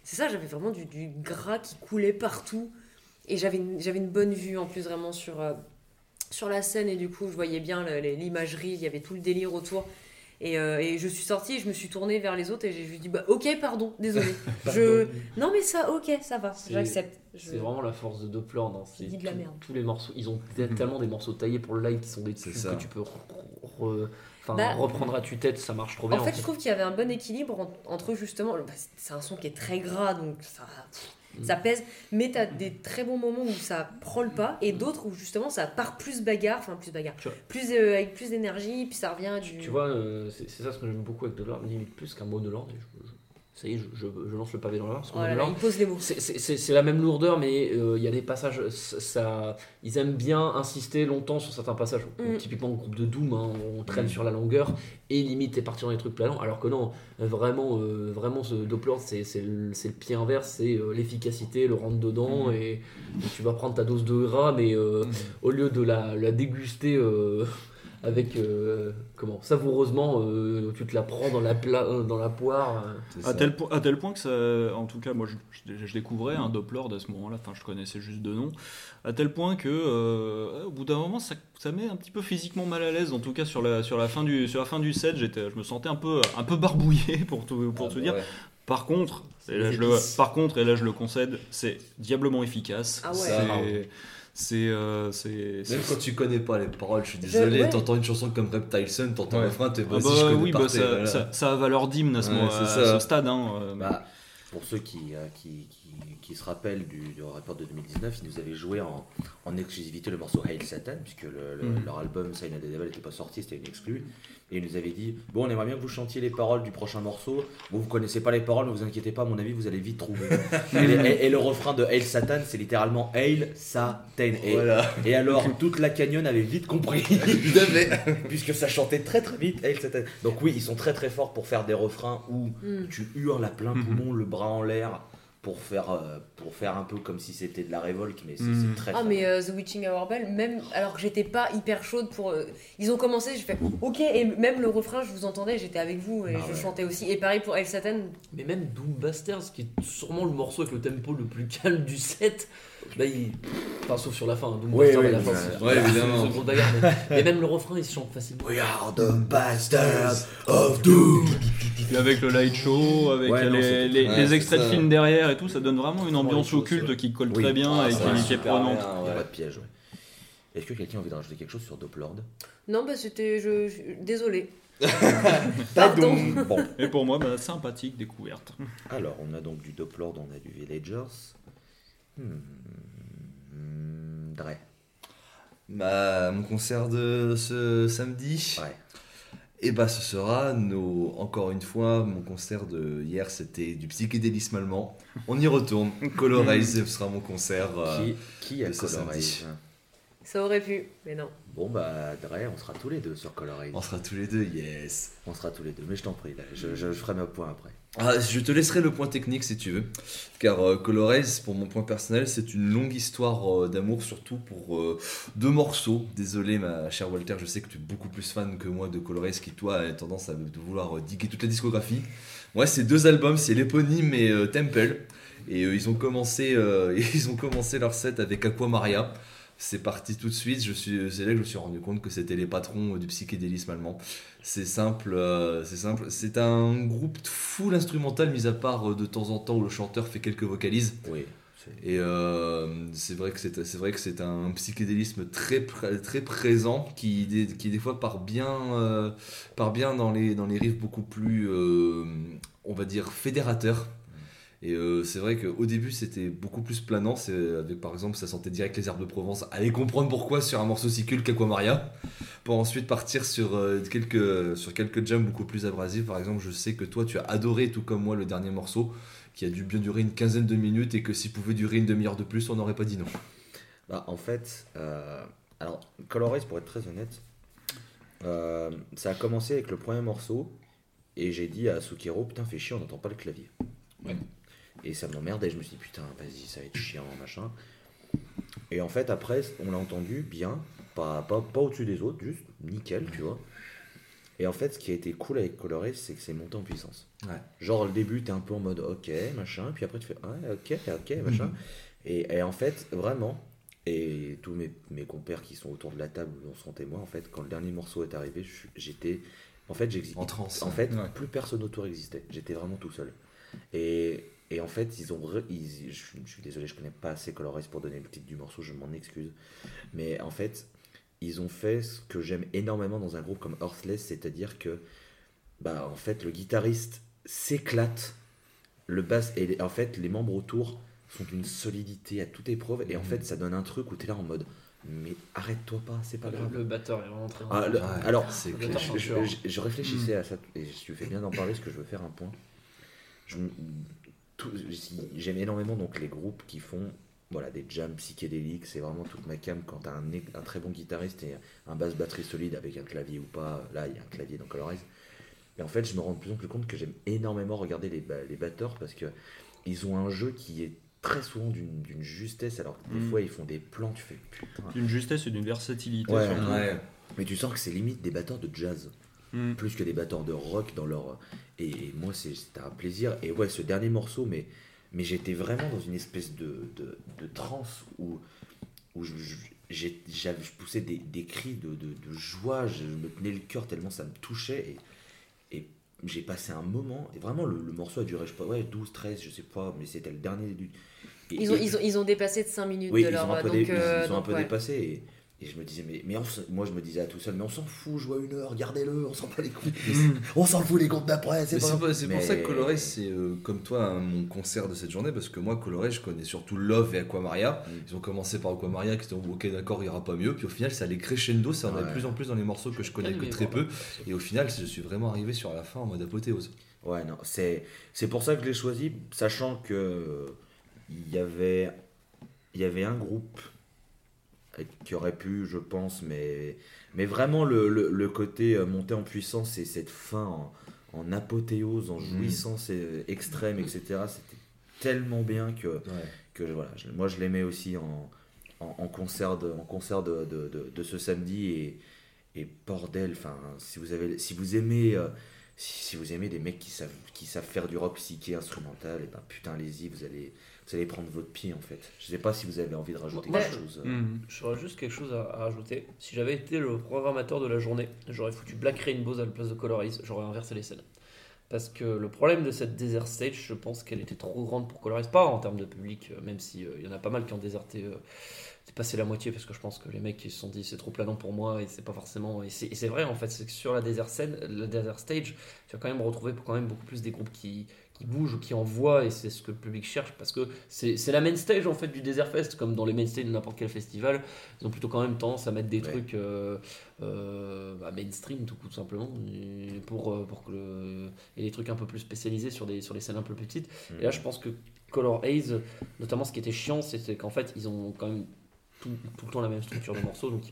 c'est ça, j'avais vraiment du, du gras qui coulait partout, et j'avais une, j'avais une bonne vue en plus vraiment sur euh, sur la scène et du coup je voyais bien l'imagerie, il y avait tout le délire autour. Et, euh, et je suis sortie, je me suis tournée vers les autres et j'ai juste dit bah ok pardon, désolé. *laughs* je non mais ça ok ça va, C'est- j'accepte. Je- C'est vraiment la force de Doppler dans ces, dit de la tous- merde. tous les morceaux. Ils ont t- tellement des morceaux taillés pour le live qui sont des C'est ça. que tu peux re- re- enfin, Bah, reprendre à tue-tête, ça marche trop bien. En fait, je trouve qu'il y avait un bon équilibre en- entre justement, bah, c'est un son qui est très gras donc ça ça pèse, mais t'as des très bons moments où ça prend le pas et d'autres où justement ça part plus bagarre, enfin plus bagarre, plus euh, avec plus d'énergie, puis ça revient du. Tu vois, euh, c'est ça ce que j'aime beaucoup avec Doppler, limite plus qu'un mot de l'ordre. Je- je- Ça y est, je, je- je lance le pavé dans l'or. Oh là là, il pose les mots. C'est- la même lourdeur, mais euh, il y a des passages. ça, ça- ils aiment bien insister longtemps sur certains passages. Mm. Typiquement, le groupe de Doom, hein, on traîne Mm. sur la longueur et limite t'es parti dans les trucs planants. Alors que non, vraiment, euh, vraiment ce Doppler, c'est le, pied inverse, c'est euh, l'efficacité, le rentre dedans Mm. et, et tu vas prendre ta dose de gras, mais au lieu de la, la déguster. Avec euh, comment savoureusement euh, tu te la prends dans la pla- euh, dans la poire. À tel, po- à tel point que ça, en tout cas, moi je, je- je découvrais un Doppler à ce moment-là, enfin je connaissais juste de nom, à tel point que euh, au bout d'un moment ça, ça met un petit peu physiquement mal à l'aise, en tout cas sur la, sur la, fin, du, sur la fin du set, j'étais, je me sentais un peu, un peu barbouillé *laughs* pour tout, pour Ah, tout bah dire. ouais. Par contre, et là, je le, par contre, et là je le concède, c'est diablement efficace. Ah ouais. C'est- C'est. euh, c'est- Même quand tu connais pas les paroles, je suis désolé, ouais. t'entends une chanson comme Reptile Sun, t'entends Ouais. le refrain, t'es Ah vas-y, bah je connais oui, bah, ça, voilà. ça, ça a valeur d'hymne à ce, Ouais, moment- c'est à ça. ce stade. hein, euh, Bah, pour ceux qui, euh, qui, qui, qui se rappellent du, du rapport de 2019, ils nous avaient joué en, en exclusivité le morceau Hail Satan, puisque le- le- Mhm. leur album Sign of the Devil n'était pas sorti, c'était une exclue. Et ils nous avaient dit Bon, on aimerait bien que vous chantiez les paroles du prochain morceau. Bon, vous connaissez pas les paroles, ne vous inquiétez pas, à mon avis, vous allez vite trouver. *laughs* et, et- et le refrain de Hail Satan, c'est littéralement Hail Satan. Et, Voilà. et alors, toute la canyon avait vite compris. *laughs* Puisque ça chantait très très vite Hail Satan. Donc, oui, ils sont très très forts pour faire des refrains où Mm. tu hurles à plein Mhm. poumon, le bras en l'air, pour faire, euh, pour faire un peu comme si c'était de la révolte, mais c'est c'est très Ah mais euh, The Witching Hour Bell, même alors que j'étais pas hyper chaude pour... euh, ils ont commencé, j'ai fait ok, et même le refrain, je vous entendais, j'étais avec vous et Ah je ouais. chantais aussi. Et pareil pour El Satan, Mais même Doom Bastards, qui est sûrement le morceau avec le tempo le plus calme du set, bah il... Enfin, sauf sur la fin, hein, Doom Oui, oui, la fin. ouais. Ouais, évidemment. une grosse bagarre, mais... mais même le refrain, il se chante facilement. We are the bastards of doom. Avec le light show, avec Ouais, non, les, les- Ouais, les extraits de films derrière et tout, ça donne vraiment une ambiance les occulte qui colle Oui. très bien Ah, et qui, est prenante. bien, Il n'y a pas de piège. ouais. Est-ce que quelqu'un a envie de rajouter quelque chose sur Doplord non bah c'était... Je, je- Désolée. Tadoum. *laughs* Bon, Et pour moi, bah, sympathique découverte. alors on a donc du Doplord, on a du Villagers. Hmm. Dre. Bah, mon concert de ce samedi, Ouais. et bah ce sera nos, encore une fois, mon concert de hier c'était du psychédélisme allemand. On y retourne. *laughs* Colorize sera mon concert. euh, Qui, qui a de ce Colorize? samedi. Ça aurait pu, mais non. Bon bah Dre, on sera tous les deux sur Colorize. On sera tous les deux, yes. On sera tous les deux, mais je t'en prie, là, je, je, je ferai mes points après. Ah, je te laisserai le point technique si tu veux. Car euh, Colorize, pour mon point personnel, c'est une longue histoire euh, d'amour, surtout pour euh, deux morceaux. Désolé, ma chère Walter, je sais que tu es beaucoup plus fan que moi de Colorize, qui toi a tendance à vouloir euh, diguer toute la discographie. Moi, c'est deux albums, c'est l'éponyme et euh, Temple. Et euh, ils, ont commencé, euh, *laughs* ils ont commencé leur set avec Aqua Maria. C'est parti tout de suite. Je suis, c'est là que je me suis rendu compte que c'était les patrons du psychédélisme allemand. C'est simple, euh, c'est simple. C'est un groupe full instrumental, mis à part euh, de temps en temps où le chanteur fait quelques vocalises. Oui, Et euh, c'est vrai que c'est, c'est vrai que c'est un psychédélisme très très présent qui des, qui des fois part bien euh, part bien dans les dans les riffs beaucoup plus euh, on va dire fédérateurs. Et euh, c'est vrai qu'au début c'était beaucoup plus planant. Avec par exemple ça sentait direct les herbes de Provence. Allez comprendre pourquoi sur un morceau si culte qu'Aquamaria. Pour ensuite partir sur euh, quelques sur quelques jams beaucoup plus abrasifs. Par exemple je sais que toi tu as adoré tout comme moi le dernier morceau qui a dû bien durer une quinzaine de minutes et que s'il pouvait durer une demi-heure de plus, on n'aurait pas dit non. Bah, en fait, euh, alors, Colorize, pour être très honnête, euh, ça a commencé avec le premier morceau, et j'ai dit à Sukiro, putain, fais chier, on n'entend pas le clavier. Ouais. Et ça m'emmerdait, je me suis dit, putain, vas-y, ça va être chiant, machin. Et en fait, après, on l'a entendu bien, pas, pas, pas au-dessus des autres, juste nickel, tu vois. Et en fait, ce qui a été cool avec Colorize, c'est que c'est monté en puissance. Ouais. Genre, le début, t'es un peu en mode, ok, machin, puis après, tu fais, ouais, ok, ok, machin. Et, et en fait, vraiment, et tous mes, mes compères qui sont autour de la table en sont témoins, en fait, quand le dernier morceau est arrivé, j'étais. En fait, j'existais. En transe. En fait, Ouais. plus personne autour existait. J'étais vraiment tout seul. Et, et en fait, ils ont. re- ils- je, suis- je suis désolé, je connais pas assez Colores pour donner le titre du morceau, je m'en excuse. Mais en fait, ils ont fait ce que j'aime énormément dans un groupe comme Earthless, c'est-à-dire que, bah, en fait, le guitariste s'éclate, le bass, et les- en fait, les membres autour sont d'une solidité à toute épreuve, et en fait, ça donne un truc où tu es là en mode, mais arrête-toi pas, c'est pas grave. Le, le batteur est vraiment très Ah, le- Ouais, alors, c'est le clair. batteur je, je- je réfléchissais à ça et tu fais bien d'en parler parce que je veux faire un point. Je J'aime énormément donc les groupes qui font voilà des jams psychédéliques. C'est vraiment toute ma cam quand t'as un, un très bon guitariste et un basse batterie solide avec un clavier ou pas. Là, il y a un clavier dans Colorize. Et en fait, je me rends de plus en plus compte que j'aime énormément regarder les, les batteurs parce que ils ont un jeu qui est très souvent d'une d'une justesse alors que des Mm. fois ils font des plans tu fais putain D'une justesse et d'une versatilité. Ouais. Ouais. Mais tu sens que c'est limite des batteurs de jazz, Mm. plus que des batteurs de rock dans leur. Et, et moi, c'est- c'était un plaisir. Et ouais, ce dernier morceau, mais, mais j'étais vraiment dans une espèce de, de, de transe où, où je, je- j'ai- j'avais- je poussais des, des cris de, de, de joie, je me tenais le cœur tellement ça me touchait. Et, et j'ai passé un moment, et vraiment, le, le morceau a duré, je sais pas, ouais, 12, 13, je sais pas, mais c'était le dernier du. et- Ils ont, et- ils, ont, ils ont dépassé de 5 minutes oui, de ils leur. ont un peu, donc, dé- ils- euh, ils ont un peu ouais. dépassé. Et, et je me disais, mais, mais on moi je me disais à tout seul, mais on s'en fout, je vois une heure, regardez-le, on s'en bat les couilles. *laughs* on s'en fout les comptes d'après, c'est pas pour Mais- ça que Coloré, c'est euh, comme toi hein, mon concert de cette journée, parce que moi, Coloré, je connais surtout Love et Aquamaria. Mm. Ils ont commencé par Aquamaria, qui était ok, d'accord, il aura pas mieux. Puis au final, ça allait crescendo, ça en a de Ouais. plus en plus dans les morceaux que je connais que très peu. Et au final, je suis vraiment arrivé sur la fin en mode apothéose. Ouais, non, c'est, c'est pour ça que je l'ai choisi, sachant que il y avait, il y avait un groupe qui aurait pu, je pense, mais, mais vraiment le, le, le côté euh, monter en puissance et cette fin en, en apothéose, en jouissance euh, extrême, etc. C'était tellement bien que, que voilà, je- moi je l'aimais aussi en, en, en concert, de, en concert de, de, de, de ce samedi et, et bordel, enfin, si vous avez, si vous aimez, euh, si, si vous aimez des mecs qui savent, qui savent faire du rock psyché instrumental, et ben putain, allez-y, vous allez, vous allez prendre votre pied en fait. Je sais pas si vous avez envie de rajouter Moi, quelque je- chose. euh. Mm. J'aurais juste quelque chose à, à rajouter. Si j'avais été le programmateur de la journée, j'aurais foutu Black Rainbows à la place de Color Eyes, j'aurais inversé les scènes. Parce que le problème de cette Desert Stage, je pense qu'elle était trop grande pour Color Eyes. Pas en termes de public, euh, même si euh, il y en a pas mal qui ont déserté. euh, passé la moitié parce que je pense que les mecs ils se sont dit c'est trop planant pour moi et c'est pas forcément et c'est vrai en fait c'est que sur la desert scène la desert stage tu vas quand même retrouver quand même beaucoup plus des groupes qui qui bougent ou qui envoient et c'est ce que le public cherche parce que c'est la main stage en fait du Desert Fest comme dans les main stage de n'importe quel festival. Ils ont plutôt quand même tendance à mettre des Ouais. trucs euh, euh, bah, mainstream tout, tout simplement et pour, euh, pour que le- et des trucs un peu plus spécialisés sur des sur les scènes un peu plus petites. Et là je pense que Color Haze notamment ce qui était chiant c'était qu'en fait ils ont quand même tout, tout le temps la même structure de morceaux donc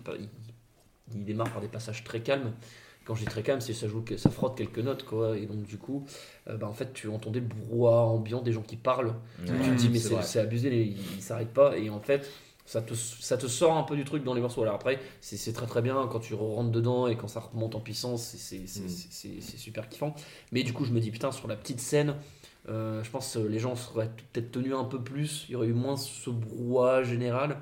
ils démarrent par des passages très calmes quand je dis très calme, c'est ça joue, ça frotte quelques notes, quoi. Et donc, du coup, euh, bah, en fait, tu entendais le brouhaha ambiant des gens qui parlent. Tu te dis, mais c'est abusé, les- ils s'arrêtent pas. Et en fait, ça te, ça te sort un peu du truc dans les morceaux. Alors après, c'est très très bien quand tu rentres dedans et quand ça remonte en puissance, c'est- Mm. c'est super kiffant. Mais du coup, je me dis, putain, sur la petite scène, euh, je pense que les gens seraient peut-être tenus un peu plus. Il y aurait eu moins ce brouhaha général.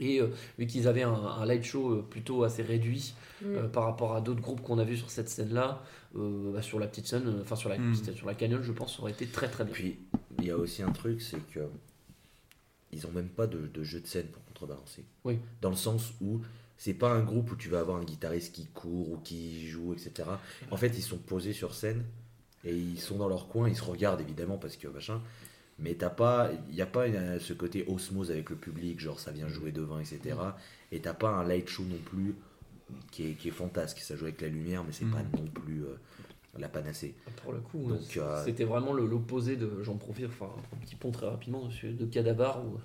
Et euh, vu qu'ils avaient un, un light show euh, plutôt assez réduit Mm. euh, par rapport à d'autres groupes qu'on a vus sur cette scène-là, euh, bah, sur la petite scène, enfin sur la, Mm. sur la canyon, je pense, ça aurait été très très Et bien. puis, il y a aussi un truc, c'est que ils ont même pas de, de jeu de scène pour contrebalancer. Oui. Dans le sens où c'est pas un groupe où tu vas avoir un guitariste qui court ou qui joue, etc. En fait, ils sont posés sur scène et ils sont dans leur coin, ils se regardent évidemment parce que machin. Mais t'as pas, il n'y a pas une- ce côté osmose avec le public, genre ça vient jouer devant, etc. Et t'as pas un light show non plus qui est, qui est fantasque. Ça joue avec la lumière, mais c'est Mhm. pas non plus euh, la panacée. Pour le coup, euh, euh, c'était vraiment l'opposé de, j'en profite, enfin un petit pont très rapidement, monsieur, de Cadavar, où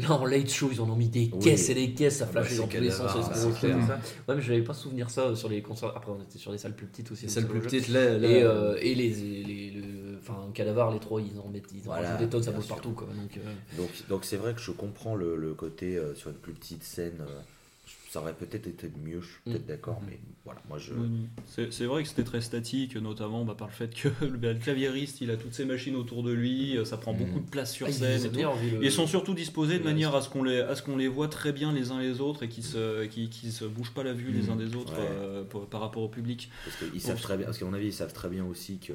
là en late show, ils en ont mis des Oui. caisses et des caisses, ça Ah bah, flashait c'est dans tous les sens. Horrible. Ouais, mais je n'avais pas souvenir ça sur les concerts. Après, on était sur des salles plus petites aussi. Ça plus bouge. petite, là. là, Et, euh, et les, les, le- enfin, Cadavar, les trois, ils en mettent, ils en Voilà, rajoutent des tonnes, ça bouge partout, quoi. Donc, euh, Donc, donc c'est vrai que je comprends le, le côté euh, sur une plus petite scène. euh, ça aurait peut-être été mieux, je suis peut-être Mm. d'accord, Mhm. mais voilà, moi je. C'est c'est vrai que c'était très statique, notamment bah, par le fait que *laughs* le, bah, le claviériste il a toutes ses machines autour de lui, ça prend Mhm. beaucoup de place sur ah, ils scène. ont et tout. bien envie le- Ils sont surtout disposés de le manière à ce qu'on les, à ce qu'on les voit très bien les uns les autres et qui se, qui, qui se bougent pas la vue les uns des autres Ouais. euh, pour- par rapport au public. Parce qu'ils savent très bien, parce qu'à mon avis, ils savent très bien aussi que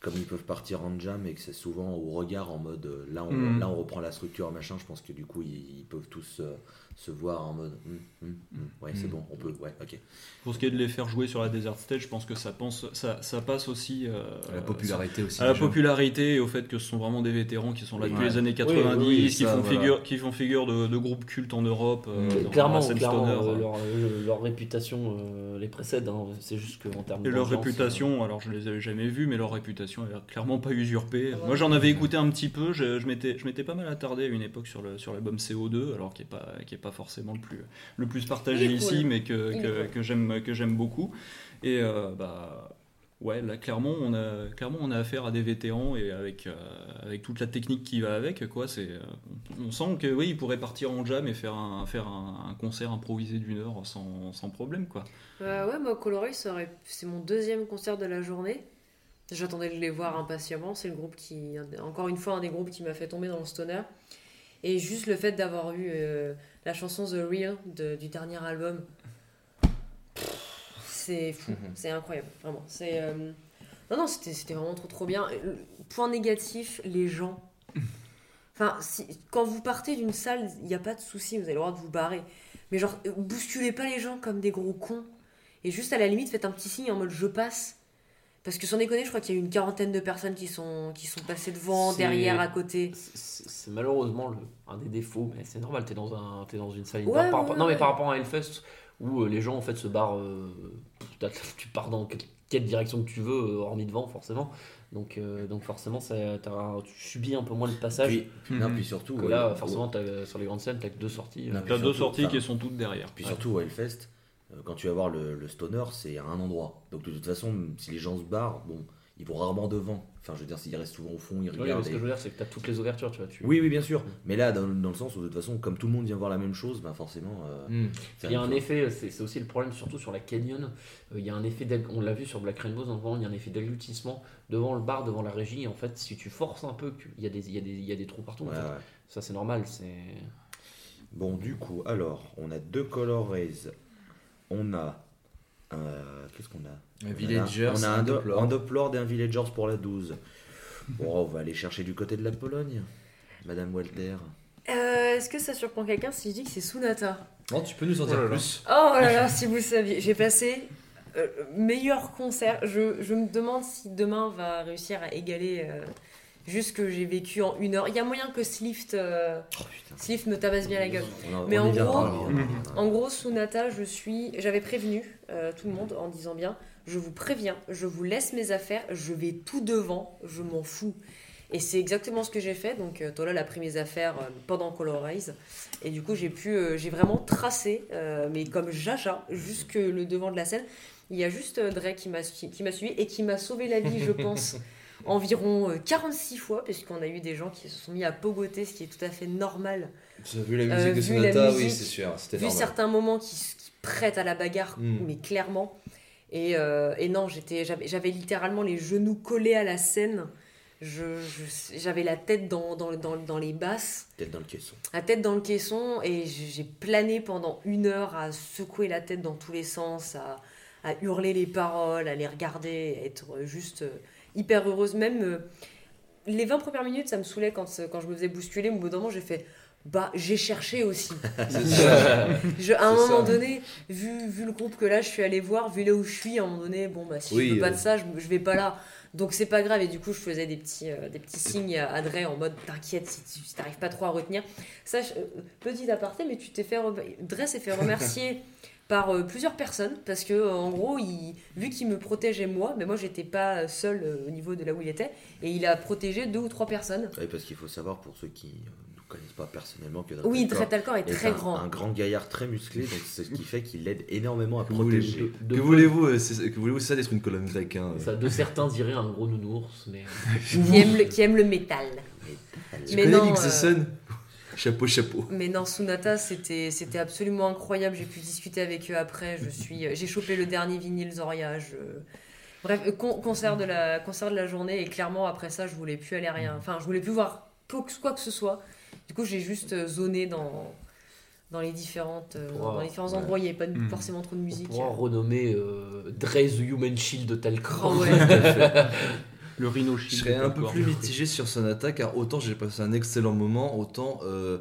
comme ils peuvent partir en jam et que c'est souvent au regard en mode euh, là on, Mm. là on reprend la structure machin, je pense que du coup ils, ils peuvent tous euh, se voir en mode hum, hum, hum, ouais c'est Mm. bon, on peut, ouais, ok. Pour ce qui est de les faire jouer sur la Desert Stage, je pense que ça, pense, ça, ça passe aussi euh, À la popularité aussi. à la gens. popularité et au fait que ce sont vraiment des vétérans qui sont là Oui. depuis Ouais. les années Oui, 90, oui, qui, ça, font voilà. figure, qui font figure de, de groupes cultes en Europe. euh, Mm. dans Clairement, la clairement stoner, euh, euh. leur, euh, leur réputation euh, les précède. hein. C'est juste qu'en termes Et leur réputation, alors je les avais jamais vus, mais leur réputation elle a clairement pas usurpée. Ah ouais. Moi j'en avais écouté un petit peu, je, je m'étais je m'étais pas mal attardé à une époque sur le sur l'album CO2, alors qui est pas qui est pas forcément le plus le plus partagé ici, mais que que, cool. que j'aime que j'aime beaucoup. Et euh, bah Ouais, là clairement on a clairement on a affaire à des vétérans et avec euh, avec toute la technique qui va avec quoi. C'est euh, on sent que oui ils pourraient partir en jam et faire un faire un, un concert improvisé d'une heure sans, sans problème quoi. Euh, ouais, moi, aurait- c'est mon deuxième concert de la journée. J'attendais de les voir impatiemment. C'est le groupe qui, encore une fois, un des groupes qui m'a fait tomber dans le stoner. Et juste le fait d'avoir eu euh, la chanson The Real de- du dernier album, c'est fou, c'est incroyable, vraiment. C'est euh, non, non, c'était c'était vraiment trop trop bien. Euh, Point négatif, les gens. Enfin, si- quand vous partez d'une salle, il n'y a pas de souci, vous avez le droit de vous barrer. Mais genre, euh, bousculez pas les gens comme des gros cons. Et juste à la limite, faites un petit signe en mode je passe. Parce que sans déconner, je crois qu'il y a eu une quarantaine de personnes qui sont, qui sont passées devant, derrière, à côté. C'est malheureusement le- un des défauts, mais c'est normal, t'es dans, un, t'es dans une salle Ouais, indoor. Par ouais, rapport- non, mais par rapport à Hellfest, où euh, les gens en fait se barrent, euh, tu pars dans quelle, quelle direction que tu veux, euh, hormis devant forcément. Donc, euh, donc forcément, ça, t'as- tu subis un peu moins le passage. Puis, non, puis surtout, que là, ouais. forcément, sur les grandes scènes, t'as que deux sorties. Euh, T'as deux sorties qui sont toutes derrière. Puis surtout au Hellfest, quand tu vas voir le, le stoner, c'est à un endroit. Donc de toute façon, si les gens se barrent, bon, ils vont rarement devant. Enfin, je veux dire, s'ils restent souvent au fond, ils Oui, mais regardent. ce et- que je veux dire, c'est que t'as toutes les ouvertures, tu vois. Tu... Oui, oui, bien sûr. Mais là, dans, dans le sens où de toute façon, comme tout le monde vient voir la même chose, ben forcément. euh, Hmm. Il y a un effet, c'est aussi le problème, surtout sur la Canyon. euh, il y a un effet, on l'a vu sur Black Rainbow, notamment, il y a un effet d'aglutissement devant le bar, devant la régie. Et en fait, si tu forces un peu, il y a des, il y a des, il y a des trous partout. en Ouais, fait. ouais. Ça, c'est normal. C'est Bon, du coup, alors, on a deux Color Rays. On a. euh, Qu'est-ce qu'on a Un Villagers, On a un, un et un Villagers pour la 12. Bon, on va aller chercher du côté de la Pologne. Madame Walter. Euh, Est-ce que ça surprend quelqu'un si je dis que c'est Sunata? Non, tu peux nous en dire Oh plus Oh là là, si vous saviez, j'ai passé euh, meilleur concert. Je, je me demande si demain va réussir à égaler euh, juste que j'ai vécu en une heure. Il y a moyen que Slift, euh, Oh. Slift me tabasse bien la gueule. Mais en gros- viendra. En gros, Sunata, je suis. J'avais prévenu euh, tout le monde en disant bien je vous préviens, je vous laisse mes affaires, je vais tout devant, je m'en fous. Et c'est exactement ce que j'ai fait. Donc, euh, Tola a pris mes affaires euh, pendant Color Rays. Et du coup, j'ai pu. j'ai vraiment tracé, mais comme Jaja, jusque le devant de la scène. Il y a juste Dre qui m'a qui qui m'a suivi et qui m'a sauvé la vie, je *laughs* pense, environ euh, 46 fois, puisqu'on a eu des gens qui se sont mis à pogoter, ce qui est tout à fait normal vu la Euh, musique de vu la Sonata Oui, c'est sûr, c'était vu normal. certains moments qui, qui prêtent à la bagarre, Mm. mais clairement. Et, euh, et non, j'étais, j'avais, j'avais littéralement les genoux collés à la scène. Je, je- j'avais la tête dans, dans, dans, dans les basses, Tête dans le caisson. la tête dans le caisson, et j'ai plané pendant une heure à secouer la tête dans tous les sens, à, à hurler les paroles, à les regarder, à être juste euh, hyper heureuse. Même euh, les 20 premières minutes, ça me saoulait quand, quand je me faisais bousculer. Au bout d'un moment, j'ai fait bah, j'ai cherché aussi. *laughs* *laughs* Je, à un moment ça. donné, vu, vu le groupe que là je suis allée voir, vu là où je suis, à un moment donné, bon bah si Oui, je veux pas euh. de ça, je, je vais pas là. Donc c'est pas grave. Et du coup, je faisais des petits, euh, des petits signes à Adré en mode t'inquiète si tu si t'arrives pas trop à retenir. Ça, je- euh, petit aparté, mais tu t'es fait. re- Dre s'est fait remercier *laughs* par euh, plusieurs personnes parce que euh, en gros, il, vu qu'il me protégeait moi, mais moi j'étais pas seule euh, au niveau de là où il était, et il a protégé deux ou trois personnes. Oui, parce qu'il faut savoir pour ceux qui ne connaissent pas personnellement que Oui, Dre Dre Talcor est est très un, grand. un grand gaillard très musclé, donc c'est ce qui fait qu'il l'aide énormément à Que protéger. de- Que voulez-vous euh, Que voulez-vous, ça d'être une colonne grecque hein, euh. Ça, de certains diraient un gros nounours, mais qui aime le, qui aime le métal. Tu Mais connais non, Nick euh, Chapeau, chapeau. Mais non, Sunata, c'était c'était absolument incroyable. J'ai pu discuter avec eux après. Je suis, euh, j'ai chopé le dernier vinyle Zoria. je- Bref, euh, con- concert de la concert de la journée et clairement après ça, je voulais plus aller rien. Enfin, je voulais plus voir quoi que ce soit. Du coup, j'ai juste euh, zoné dans dans les différentes euh, dans les différents Ouais. endroits. Il n'y avait pas forcément trop de on musique. pourra renommer euh, the Human Shield de Talcor. Oh ouais. *laughs* Le Rhino Je serais un peu plus mitigé sur Sonata car autant j'ai passé un excellent moment, autant. euh,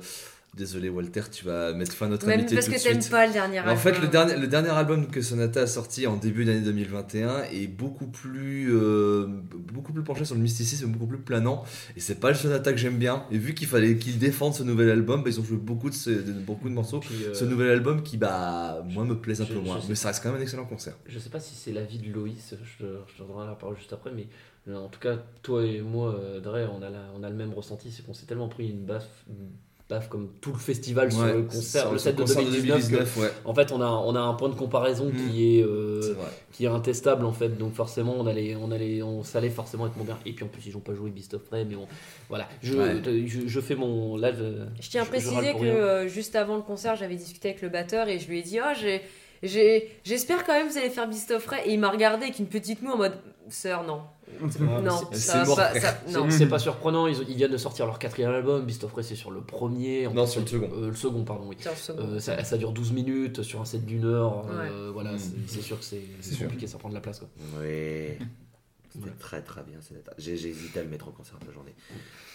Désolé Walter, tu vas mettre fin à notre Même amitié parce tout que t'aimes pas le dernier Mais en fait, album. le dernier, le dernier album que Sonata a sorti en début d'année 2021 est beaucoup plus, euh, beaucoup plus penché sur le mysticisme, beaucoup plus planant. Et c'est pas le Sonata que j'aime bien. Et vu qu'il fallait qu'ils défendent ce nouvel album, bah, ils ont joué beaucoup de, ce- de- beaucoup de morceaux. Puis, euh, Ce nouvel album qui, bah, moi, me plaise un je- peu je moins. Mais ça reste quand même un excellent concert. Je sais pas si c'est l'avis de Loïs, je te, je te donnerai la parole juste après, mais euh, en tout cas, toi et moi, Dre, on a, la- on a le même ressenti, c'est qu'on s'est tellement pris une baffe, une paf, comme tout le festival sur Ouais, le concert, sur le set de concert 2019. que- ouais. en fait, on a, on a un point de comparaison qui est euh, qui est intestable en fait donc forcément on allait on allait on ça allait forcément être moins bien et puis en plus ils n'ont pas joué Beast of Prey mais bon voilà je, Ouais. je, je fais mon là je, Je tiens à préciser que euh, juste avant le concert, j'avais discuté avec le batteur et je lui ai dit Oh, j'ai, j'ai, j'espère quand même que vous allez faire Beast of Prey. Et il m'a regardé avec une petite moue en mode Sœur, non. *laughs* Non, c'est- c'est mort, pas- surprenant ils, ils viennent de sortir leur quatrième album Beast of Prey c'est sur le premier en Non, sur le second. euh, le second pardon oui Tiens, second. Euh, ça, ça dure 12 minutes sur un set d'une heure euh, voilà Mm. c'est, sûr que c'est, compliqué ça prend de la place quoi Oui. *laughs* C'était très très bien cette j'ai hésité à le mettre en concert de la journée.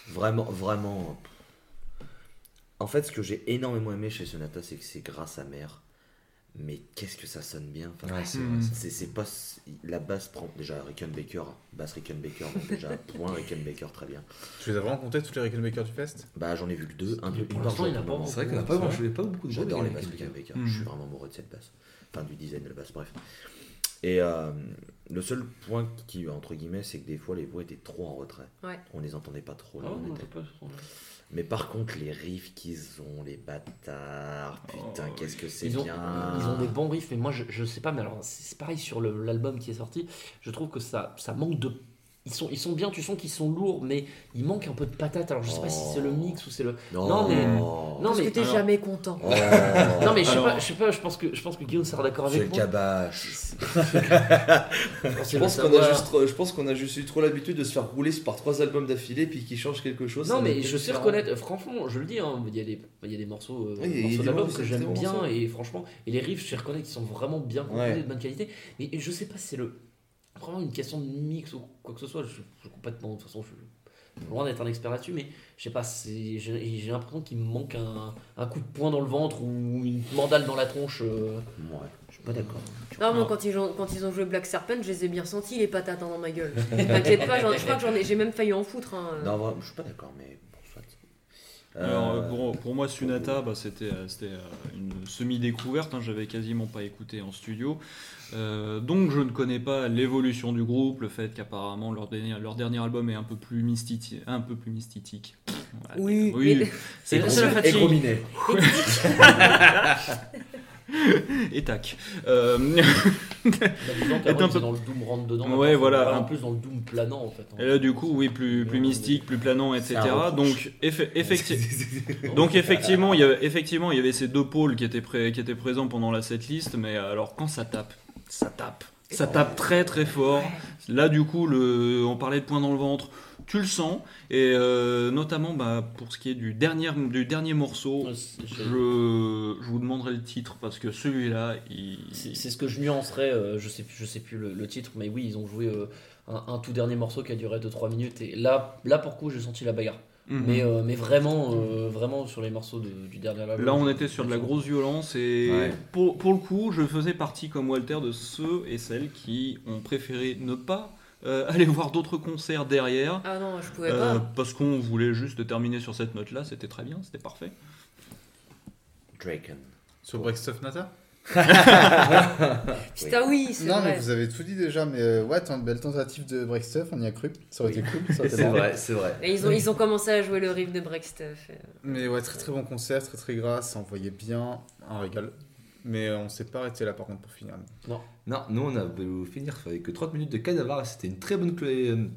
Vraiment, vraiment. En fait, ce que j'ai énormément aimé chez Sonata, c'est que c'est grâce à mère. Mais qu'est-ce que ça sonne bien. Enfin, Ouais, c'est Mm. vrai. c'est c'est pas la basse prend déjà Rickenbacker basse Rickenbacker donc déjà *laughs* point Rickenbacker très bien Tu les as vraiment comptés, tous les Rickenbacker du Fest? Bah j'en ai vu que deux un une par l'instant, jour a pas. C'est vrai qu'on n'a pas, Ouais. je pas beaucoup de J'adore les basses Rickenbacker. Mhm. Je suis vraiment amoureux de cette basse. Enfin, du design de la basse, bref. Et euh, le seul point qui, entre guillemets, c'est que des fois les voix étaient trop en retrait. Ouais. On les entendait pas trop. Ah là, on était- on peut pas- Mais par contre, les riffs qu'ils ont, les bâtards, putain, Oh, qu'est-ce que c'est ont, bien. ils ont des bons riffs, mais moi je, je sais pas, mais alors c'est pareil sur l'album qui est sorti, je trouve que ça, ça manque de. Ils sont, ils sont bien, tu sens qu'ils sont lourds, mais il manque un peu de patate. Alors je sais pas si c'est le mix ou c'est le. Non, Non, mais- non, Parce mais. que t'es alors- jamais content. Oh, Non, mais je sais Alors- pas, je sais pas, je pense que, je pense que Guillaume sera d'accord c'est avec le moi. cabache. Je *laughs* pense qu'on a juste, je pense qu'on a juste eu trop l'habitude de se faire rouler par trois albums d'affilée puis qu'ils changent quelque chose. Non, mais je sais reconnaître, euh, franchement, je le dis, hein, il, y a des, il y a des morceaux, euh, Oui, il y a morceaux des d'album morceaux, que j'aime bien, et franchement, et les riffs, je reconnais qu'ils sont vraiment bien composés, Ouais. de bonne qualité, mais je sais pas si c'est le, vraiment une question de mix ou quoi que ce soit, je, je complètement, de toute façon, je suis loin d'être un expert là-dessus, mais je sais pas, c'est- j'ai l'impression qu'il me manque un, un coup de poing dans le ventre ou une mandale dans la tronche. euh, Ouais, je suis pas d'accord. Non, moi, quand ils, ont, quand ils ont joué Black Serpent, je les ai bien sentis, les patates hein, dans ma gueule. *laughs* T'inquiète pas, je crois que j'en ai, j'ai même failli en foutre. hein. Non, je suis pas d'accord, mais. Alors, Euh, pour, pour moi, Sunata, bah, c'était euh, c'était, euh, une semi-découverte. hein, J'avais quasiment pas écouté en studio. Euh, donc, je ne connais pas l'évolution du groupe, le fait qu'apparemment leur dernier, leur dernier album est un peu plus mystique. Un peu plus mystique. Ouais, Oui, oui. *laughs* C'est la fatigue. *laughs* Et tac. Euh, *laughs* bah, Est un peu- dans le doom rentre dedans. Ouais, voilà. vraiment plus dans le doom planant en fait. hein. Et là, du coup, oui, plus, plus mystique, plus planant, etc. Un. Donc, effe- *laughs* effecti- donc effectivement, il y avait, effectivement, il y avait ces deux pôles qui étaient, pré- qui étaient présents pendant la setlist, mais alors quand ça tape, ça tape. Ça tape très très fort. Là, du coup, le, on parlait de poing dans le ventre. Tu le sens. Et euh, notamment, bah, pour ce qui est du dernier, du dernier morceau, Ouais, je, vous demanderai le titre parce que celui-là, il. C'est ce que je nuancerais, euh, je sais, je sais plus le, le titre, mais oui, ils ont joué euh, un, un tout dernier morceau qui a duré 2-3 minutes, et là, là pour coup, j'ai senti la bagarre. Mhm. Mais, euh, mais vraiment, euh, vraiment sur les morceaux de- du dernier album. Là, on était sur de la grosse violence et Ouais. pour, pour le coup, je faisais partie comme Walter de ceux et celles qui ont préféré ne pas euh, aller voir d'autres concerts derrière Ah non, je pouvais euh, pas. parce qu'on voulait juste terminer sur cette note-là. C'était très bien, c'était parfait. Draken. Sur Breakstuff Nata? *laughs* Putain, oui, c'est Non, mais vous avez tout dit déjà, mais euh, ouais, tant- belle tentative de Breakstuff, on y a cru. Ça aurait été cool. ça aurait *laughs* été C'est vrai, c'est vrai. Et ils ont, ils ont commencé à jouer le riff de Breakstuff. euh. Mais ouais, très très bon concert, très très gras, ça envoyait bien, un régal. Mais on s'est pas arrêté là par contre pour finir. Non, nous on a voulu finir avec 30 minutes de Cadavar et c'était une très bonne clé- euh,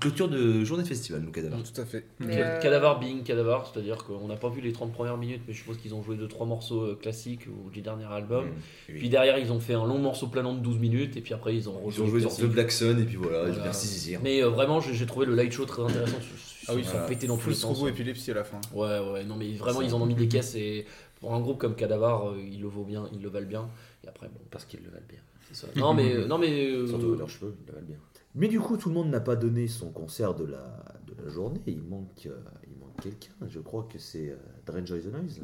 clôture de journée de festival, nous, Cadavar. Tout à fait. Euh, Cadavar being Cadavar, c'est-à-dire qu'on n'a pas vu les 30 premières minutes, mais je suppose qu'ils ont joué 2-3 morceaux euh, classiques ou du dernier album. Oui. Puis derrière, ils ont fait un long morceau planant de 12 minutes, et puis après, ils ont Ils ont joué sur The. Black Sun et puis voilà, Voilà. merci Zizir. Mais euh, vraiment, j'ai j'ai trouvé le light show très intéressant. Ah oui, ils sont voilà. pétés dans tous les sens. strobo épilepsie à la fin. Ouais, ouais, non, mais vraiment, ils en ont mis des caisses et pour un groupe comme Cadavar, euh, ils le vaut bien, ils le valent bien. Et après, bon, Parce qu'ils le valent bien. c'est ça. Non, mais, euh, non, mais euh, Surtout leurs cheveux, ils le valent bien. Mais du coup, tout le monde n'a pas donné son concert de la, de la journée. Il manque, euh, il manque quelqu'un. Je crois que c'est euh, Drain Joy the Noise.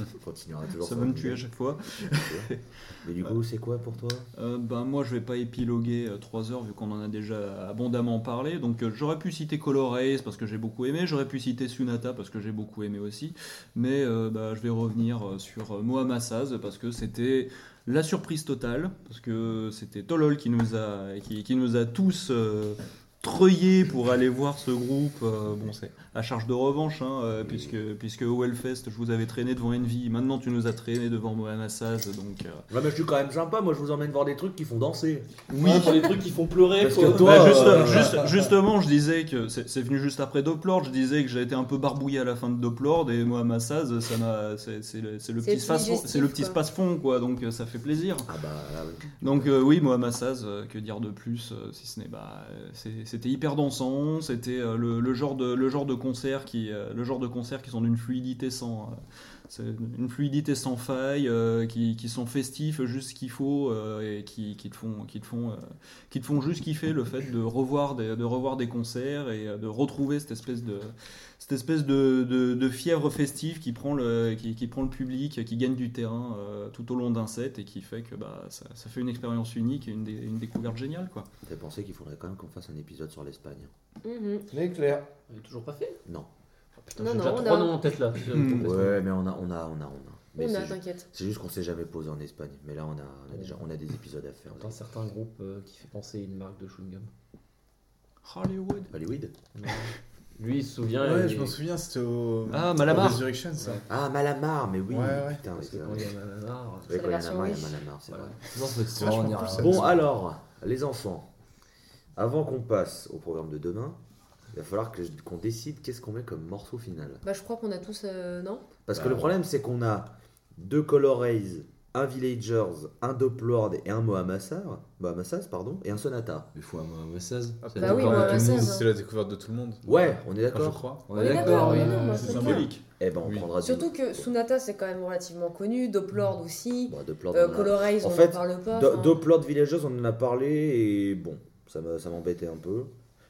On *laughs* continuera toujours Ça va me tuer à chaque fois. *laughs* Mais du coup, c'est quoi pour toi? Euh, ben, moi, je vais pas épiloguer 3 heures vu qu'on en a déjà abondamment parlé. Donc, euh, j'aurais pu citer Color Rays parce que j'ai beaucoup aimé. J'aurais pu citer Sunata parce que j'ai beaucoup aimé aussi. Mais euh, bah, je vais revenir euh, sur euh, Mohamed Saz parce que c'était la surprise totale. Parce que c'était Tolol qui nous a, qui, qui nous a tous. Treuillé pour aller voir ce groupe. euh, bon, c'est à charge de revanche, hein, euh, puisque, puisque au Hellfest, je vous avais traîné devant Envy. Maintenant, tu nous as traîné devant Mohamed Assaz. Donc, euh, Ouais, mais je suis quand même sympa, moi je vous emmène voir des trucs qui font danser. Oui, pour les trucs qui font pleurer. Parce quoi. que toi, Bah, juste- euh, juste- justement, je disais que c'est c'est venu juste après Doplord. Je disais que j'ai été un peu barbouillé à la fin de Doplord et ça m'a, c'est c'est le, le petit space, digestif, c'est le petit quoi. space fond, quoi. Donc ça fait plaisir. Ah bah là, oui. Donc euh, oui, Massaz, euh, que dire de plus, si ce n'est bah, c'est- c'était hyper dansant. C'était euh, le, genre de le euh, concert qui sont d'une fluidité sans euh, une fluidité sans faille, qui, sont festifs juste ce qu'il faut et qui, te font qui te font qui te font juste kiffer le fait de revoir des, de revoir des concerts et de retrouver cette espèce de cette espèce de, de, de fièvre festive qui prend le qui, qui prend le public qui gagne du terrain euh, tout au long d'un set et qui fait que bah ça, ça fait une expérience unique et une, dé- une découverte géniale quoi T'as pensé qu'il faudrait quand même qu'on fasse un épisode sur l'Espagne Mhm. Mais clair. On est toujours pas fait? Non. Ah, putain, Non, j'ai non, déjà on trois a- noms en tête là. *laughs* Ouais, mais on a, on a, on a, on a. Mais On c'est a, ju- t'inquiète. c'est juste qu'on s'est jamais posé en Espagne. Mais là, on a, on a déjà, on a des épisodes à faire. Un certain groupe euh, qui fait penser à une marque de chewing-gum. Hollywood Hollywood? Non. Lui, il se souvient. Ouais, je m'en souviens, c'était au. Ah, au Malamar. Resurrection, ça. Ah, Malamar, mais oui. Ouais, ouais. Putain, Parce que c'est quand vrai. il y a Malamar, Ouais, quand il y a il y. Malamar, c'est voilà. vrai. Bon, alors, les enfants, avant qu'on passe au programme de demain, il va falloir qu'on décide qu'est-ce qu'on met comme morceau final. Bah, je crois qu'on a tous. euh, non? Parce que Bah, le problème, c'est qu'on a deux Color Rays, un Villagers, un Doplord et un Mohamassar, Mohamassas, pardon, et un Sonata. Il faut un 16. Ah, C'est bah oui, d'accord. 16. C'est la découverte de tout le monde. Ouais, on est Ah, je d'accord. crois. On On est d'accord, d'accord, oui. c'est symbolique Eh ben, on Oui. prendra Surtout que Sunata, c'est quand même relativement connu. Doplord aussi. Doplord, Euh, on en a- Colorize, En on fait, n'en parle pas. Do- enfin. Doplord Villagers, on en a parlé et bon, ça m'embêtait un peu.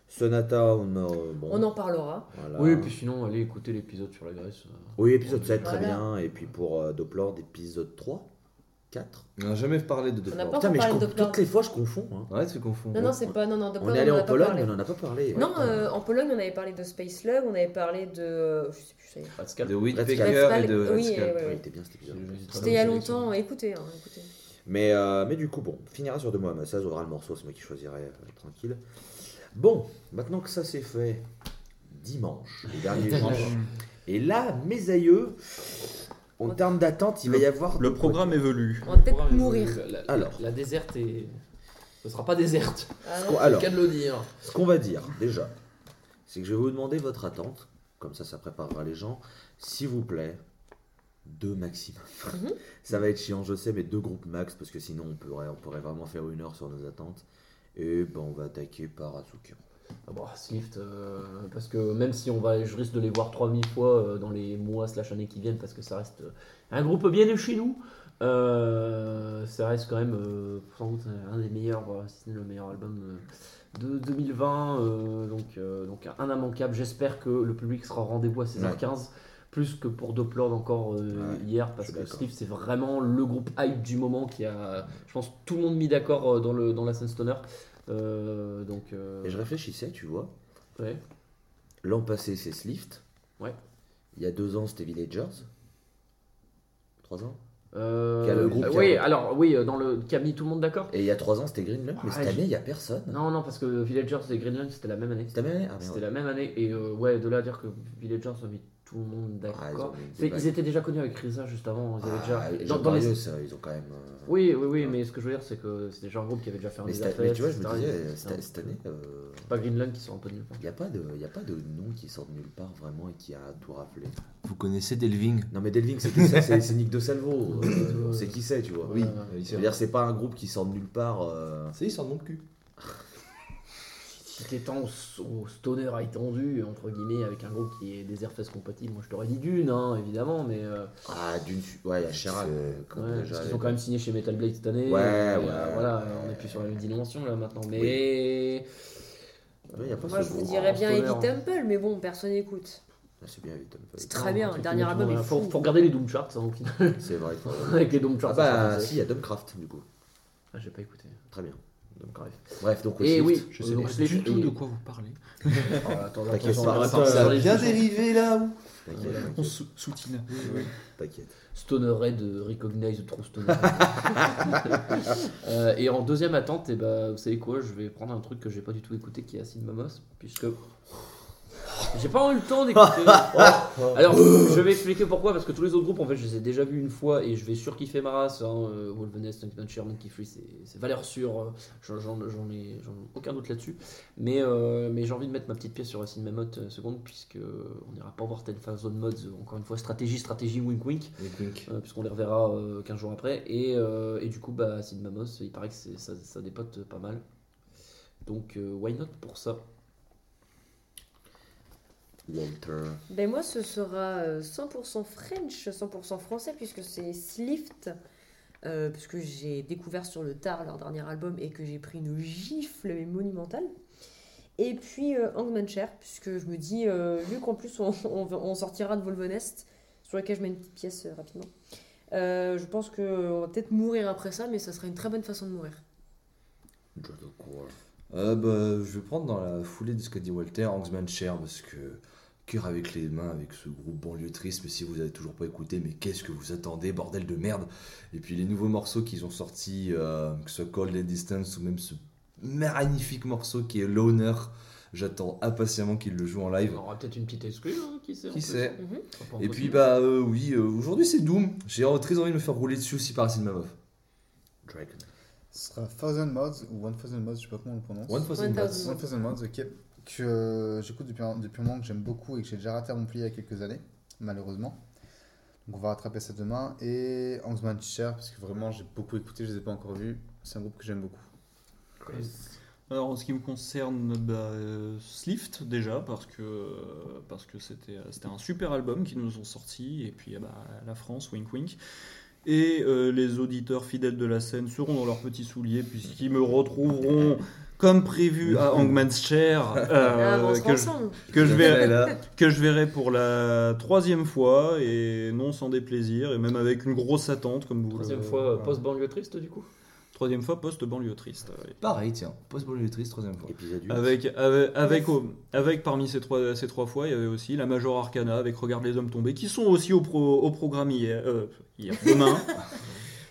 Sonata, on a. Bon, On en parlera. voilà. Oui, et puis sinon, allez écouter l'épisode sur la Grèce. euh. Oui, épisode 7, très Voilà. bien. Et puis pour euh, Doplord, épisode 3, 4. On n'a jamais parlé de On n'a Doppler. pas Putain, mais je parlé de toutes les fois, je confonds. hein. Ouais, tu confonds. Non, non, c'est pas. Non, non, Doplord, On est allé en a en pas Pologne, parlé. mais on en a pas parlé. Non, Ouais. euh, en Pologne, on avait parlé de Space Slug, on avait parlé de. euh, Je sais plus, ça y est. Pascal. De Whitpecker Skull. et de Oui, Skull. ouais, Ouais, il était bien cet épisode. C'était il y a longtemps, écoutez, hein, écoutez. Mais, euh, mais du coup, bon, on finira sur deux mois. Ça, aura le morceau, c'est moi qui choisirai euh, tranquille. Bon, maintenant que ça c'est fait, dimanche, le dernier jour. Et là, mes aïeux, en termes d'attente, il va y avoir. le programme quoi dire. évolue On va peut-être mourir. La, Alors. la déserte est. Ce sera pas déserte. Ah non. Alors, C'est le cas de le dire. ce qu'on va dire, déjà, c'est que je vais vous demander votre attente. Comme ça, ça préparera les gens. S'il vous plaît, deux maximum. Mhm. ça va être chiant, je sais, mais deux groupes max, parce que sinon, on pourrait, on pourrait vraiment faire une heure sur nos attentes. Et ben, on va attaquer par Asuka. Ah bon, Swift, euh, parce que même si on va, je risque de les voir 3000 fois euh, dans les mois slash années qui viennent, parce que ça reste euh, un groupe bien de chez nous, ça reste quand même sans doute un des meilleurs, si ce n'est le meilleur album de 2020. euh, donc, donc un immanquable. J'espère que le public sera au rendez-vous à 16h15. Plus que pour Doplord encore Ouais, hier, parce que. Swift c'est vraiment le groupe hype du moment qui a, je pense, tout le monde mis d'accord dans, le, dans la scène stoner. Euh, donc, euh, Et je réfléchissais, tu vois. ouais. L'an passé, c'est Slift. Ouais. Il y a deux ans, c'était Villagers. Trois ans. Euh, Qui a le groupe euh, qui a- oui, alors oui, euh, dans le qui a mis tout le monde d'accord. Et il y a trois ans, c'était Greenland. Mais Ah, cette année, il n'y a personne. Non, non, parce que Villagers et Greenland c'était la même année. C'était la même année Ah, merde. C'était la même année et euh, ouais, de là à dire que Villagers a mis tout le monde Ah, ils d'accord. ils étaient déjà connus avec Risa juste avant. Ils avaient Ah, déjà dans- dans les- euh, ils ont quand même. euh, Oui, oui, oui, mais ce que je veux dire, c'est que c'est déjà un groupe qui avait déjà fait un des cette- mais tu vois, je me disais, cette, année, euh, c'est pas Greenland qui sort un peu de nulle part. il n'y a, pas de- il y a pas de nom qui sort de nulle part vraiment et qui a tout raflé. Vous connaissez Delving? Non, mais Delving, c'est qui ça? C'est c'est Nick de Salvo. euh, *coughs* c'est qui c'est, tu vois? Oui. Ouais. Oui, Je veux dire, c'est pas un groupe qui sort de nulle part. euh, C'est, il sort de mon cul. Si t'étais au, au stoner étendu, entre guillemets, avec un groupe qui est Desertfest compatible, moi je t'aurais dit Dune, hein, évidemment, mais. euh, Ah, d'une. Ouais, il y a. C'est- euh, Ouais, déjà, parce qu'ils les- ont quand même signé chez Metal Blade cette année. Ouais, et, ouais, euh, voilà, ouais. on est plus sur la même dimension là maintenant. Mais. Ouais, y a pas Moi, je vous dirais bien. Heavy Temple, mais bon, personne n'écoute. Ah, c'est bien. C'est très bien, le dernier album est faut, fou. faut regarder les Doom Charts hein, au final. C'est vrai. *laughs* Avec les Doom Ah Charts. sera bah, si, il y a Dumbcraft, du coup. Ah, j'ai pas écouté. Très bien. Donc, bref. Bref, donc Et Swift, oui, Je sais donc, pas du tout et- de quoi vous parlez. Oh, attends, T'inquiète attention, pas, on va ça- pas Ça faire a les bien dérivé là. On soutient. t'inquiète. Stoner Red euh, Recognize True Stoner. *laughs* Euh, et en deuxième attente, et bah, vous savez quoi, je vais prendre un truc que j'ai pas du tout écouté qui est Acid Mamos, puisque j'ai pas eu le temps d'écouter. *laughs* Alors, je vais expliquer pourquoi, parce que tous les autres groupes, en fait, je les ai déjà vus une fois et je vais surkiffer ma race. Hein, euh, Wolvenest, Nightmare, Monkey Free, c'est valeur sûre, euh, j'en j'en- j'en ai, j'en ai aucun doute là-dessus. Mais, euh, mais j'ai envie de mettre ma petite pièce sur Acid Mammoth euh, seconde, puisque euh, on n'ira pas voir Ten Thousand Mods, encore une fois, stratégie, stratégie, wink wink. Puisqu'on les reverra euh, 15 jours après. Et, et du coup, bah, Mamos, il paraît que c'est- ça, ça dépote pas mal. Donc, why not pour ça? Walter. Ben moi, ce sera euh, 100% French, 100% français, puisque c'est Slift, euh, puisque j'ai découvert sur le tard leur dernier album et que j'ai pris une gifle mais monumentale. Et puis euh, Hangman Chair, puisque je me dis, euh, vu qu'en plus on, on, va- on sortira de Volvenest, sur lequel je mets une petite pièce euh, rapidement, euh, je pense qu'on va peut-être mourir après ça, mais ça sera une très bonne façon de mourir. Euh, bah, je vais prendre dans la foulée de ce qu'a dit Walter, Hangsman Cher, parce que cœur avec les mains avec ce groupe banlieue triste, mais si vous avez toujours pas écouté, mais qu'est-ce que vous attendez, bordel de merde Et puis les nouveaux morceaux qu'ils ont sortis, euh, que ce soit Cold and Distance ou même ce magnifique morceau qui est Loner, j'attends impatiemment qu'ils le jouent en live. On aura peut-être une petite exclue, hein, qui sait Qui sait Mhm. Et puis bah euh, oui, euh, aujourd'hui c'est Doom, j'ai très envie de me faire rouler dessus aussi par Acid Mammoth. Dragon. Ce sera Thousand Mods ou One Thousand Mods, je sais pas comment on le prononce. One Thousand One Mods. One Thousand Mods, ok. Que euh, j'écoute depuis un, depuis un moment, que j'aime beaucoup et que j'ai déjà raté à Montpellier il y a quelques années, malheureusement. Donc on va rattraper ça demain. Et Hangsman Cher, parce que vraiment j'ai beaucoup écouté, je les ai pas encore vus. C'est un groupe que j'aime beaucoup. Alors en ce qui me concerne, bah, euh, Slift déjà, parce que parce que c'était un super album qu'ils nous ont sorti, et puis eh bah, la France, wink wink. Et euh, les auditeurs fidèles de la scène seront dans leurs petits souliers, puisqu'ils me retrouveront comme prévu à *laughs* Hangman's Chair, euh, Ah, que, je, ensemble. que, je verrai, là. que je verrai pour la troisième fois, et non sans déplaisir, et même avec une grosse attente, comme vous Troisième le- fois, post-banlieue triste, du coup? Troisième fois post-banlieue triste. Pareil, tiens, post-banlieue triste, troisième fois. Épisode 8. Avec, avec, avec, au- avec parmi ces trois, ces trois fois, il y avait aussi la Major Arcana avec Regarde les hommes tombés, qui sont aussi au, pro- au programme hier, euh, hier, demain. *laughs*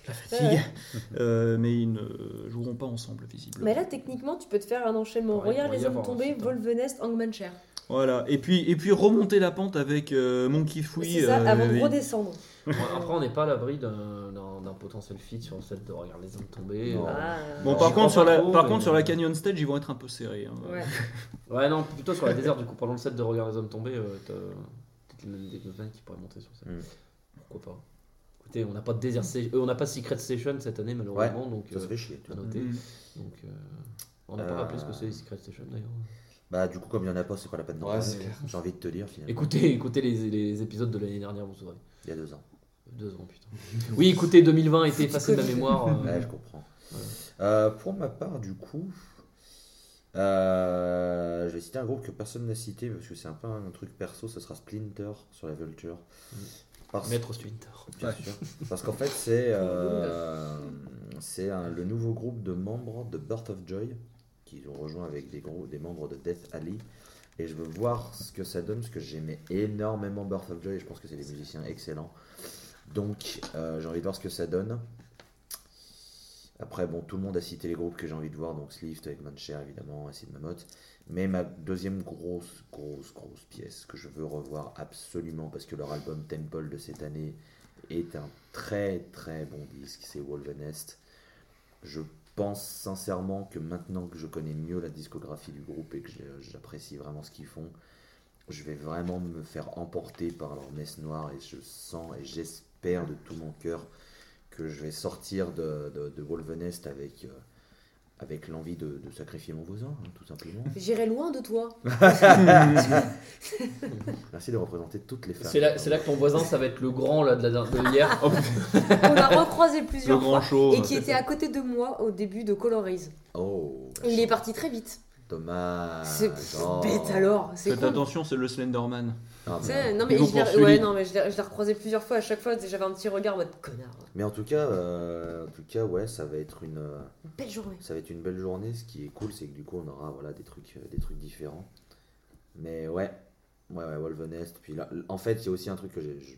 la fatigue. *laughs* Euh, mais ils ne joueront pas ensemble, visiblement. Mais là, techniquement, tu peux te faire un enchaînement. Ouais, Regarde les hommes tombés, ensuite, hein. Volvenest, Hangman Chair. Voilà. Et puis, et puis remonter la pente avec euh, Monkey. C'est ça, euh, avant de redescendre. Après, on n'est pas à l'abri d'un potentiel feat sur le fait de regarder les hommes tomber. Non. Euh, Ah. Bon, par contre, sur la, trop, par mais- contre, sur la Canyon Stage, ils vont être un peu serrés. hein. Ouais. *laughs* Ouais, non, plutôt sur la désert, du coup, pendant le set de Regarde les hommes tombés, euh, t'as peut-être même des qui pourraient monter sur scène. Mm. Pourquoi pas Écoutez, on n'a pas de désert euh, on n'a pas Secret Station cette année, malheureusement, donc. Ça se euh, fait chier. tu à vois. noter. Mm. Donc, euh, on n'a pas rappelé ce que c'est Secret Station d'ailleurs. Bah, du coup, comme il n'y en a pas, c'est pas la peine d'en Ouais. J'ai envie de te dire, finalement. Écoutez, écoutez les, les épisodes de l'année dernière, vous saurez. Il y a deux ans. Deux ans, putain. Oui, écoutez, 2020 a été effacé de ma mémoire. euh, Ouais, je comprends. Ouais. Euh, pour ma part, du coup, euh, je vais citer un groupe que personne n'a cité parce que c'est un peu un truc perso, ce sera Splinter sur la Vulture. Parce, Maître Splinter. bien sûr. Parce qu'en fait, c'est euh, c'est le nouveau groupe de membres de Birth of Joy qui ont rejoint avec des, gros, des membres de Death Alley. Et je veux voir ce que ça donne parce que j'aimais énormément Birth of Joy et je pense que c'est des musiciens excellents. Donc, euh, j'ai envie de voir ce que ça donne. Après, bon, tout le monde a cité les groupes que j'ai envie de voir, donc Slift avec Mancher évidemment, Acid Mammoth. Mais ma deuxième grosse, grosse, grosse pièce que je veux revoir absolument parce que leur album Temple de cette année est un très très bon disque, c'est Wolvenest. Je pense sincèrement que maintenant que je connais mieux la discographie du groupe et que j'apprécie vraiment ce qu'ils font, je vais vraiment me faire emporter par leur messe noire et je sens et j'espère de tout mon cœur que je vais sortir de, de, de Wolvenest avec, euh, avec l'envie de, de sacrifier mon voisin, hein, tout simplement. *laughs* J'irai loin de toi. *laughs* Merci de représenter toutes les femmes. C'est là, que ton voisin, ça va être le grand là, de, la, de hier. *laughs* On l'a recroisé Le plusieurs grand fois. show. Et qui était à côté de moi au début de Colorize. Oh, il est parti très vite. Dommage. C'est Oh. bête alors. C'est Faites con. attention, c'est le Slenderman. Ah, mais, non mais je l'ai ouais, recroisé plusieurs fois. À chaque fois, j'avais un petit regard en mode connard. mais en tout cas, euh, en tout cas, ouais, ça va être une, euh, Une belle journée. ça va être une belle journée. Ce qui est cool, c'est que du coup, on aura voilà des trucs, euh, des trucs différents. Mais ouais, ouais, ouais, Wolvenest. Puis là, en fait, il y a aussi un truc que j'ai,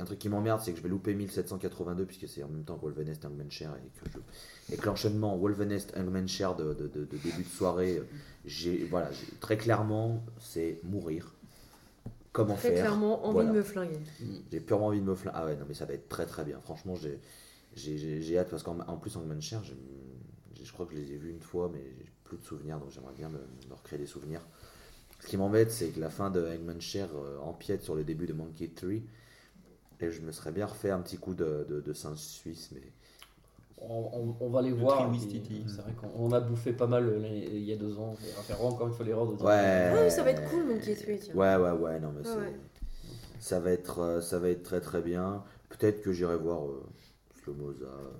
un truc qui m'emmerde, c'est que je vais louper 1782 puisque c'est en même temps que Wolvenest Hangmanshare et que je, et que l'enchaînement Wolvenest Hangmanshare de, de, de, de début de soirée, j'ai, voilà, j'ai- très clairement, c'est mourir. Comment Très faire clairement, envie Voilà. de me flinguer. J'ai purement envie de me flinguer. Ah ouais, non, mais ça va être très très bien. Franchement, j'ai, j'ai, j'ai, j'ai hâte parce qu'en en plus, j'ai- je crois que je les ai vus une fois, mais j'ai plus de souvenirs, donc j'aimerais bien me, me recréer des souvenirs. Ce qui m'embête, c'est que la fin de Hangmanshare euh, empiète sur le début de Monkey Tree. Et je me serais bien refait un petit coup de, de, de singe suisse, mais On, on- on va les Le voir. C'est vrai qu'on on a bouffé pas mal euh, il y a deux ans. On va faire encore une fois l'erreur de dire. ouais. Ah ça va être cool, Monkey tiens. Ouais, ouais, ouais, non, mais Ouais, ça va être, euh, ça va être très très bien. Peut-être que j'irai voir euh, Slomoza euh,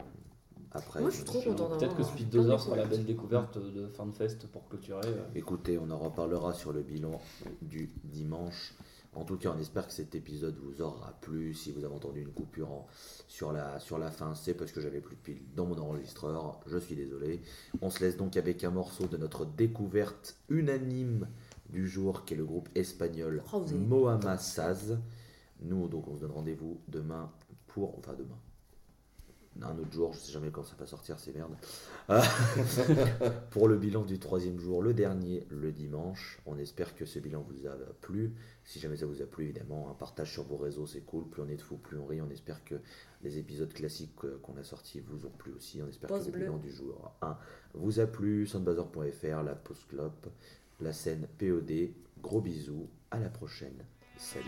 après. Moi, je suis trop content Peut-être que Speed plein de Dozer sera la belle découverte de fin de fest pour clôturer. Écoutez, on en reparlera sur le bilan du dimanche. En tout cas, on espère que cet épisode vous aura plu. Si vous avez entendu une coupure en- sur, la, sur la fin, c'est parce que j'avais plus de piles dans mon enregistreur. Je suis désolé. On se laisse donc avec un morceau de notre découverte unanime du jour, qui est le groupe espagnol Oh, Mohamed Saz. Nous, donc, on se donne rendez-vous demain pour. Enfin, demain. Un autre jour, je sais jamais quand ça va sortir, c'est merde. Ah. *laughs* pour le bilan du troisième jour, le dernier, le dimanche. On espère que ce bilan vous a plu. Si jamais ça vous a plu, évidemment, un partage sur vos réseaux, c'est cool. Plus on est de fous, plus on rit. On espère que les épisodes classiques euh, qu'on a sortis vous ont plu aussi. On espère Pause que le bilan du jour 1 vous a plu. Soundbazer.fr, la Post Club, la scène POD. Gros bisous. À la prochaine. Salut.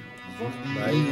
Bye.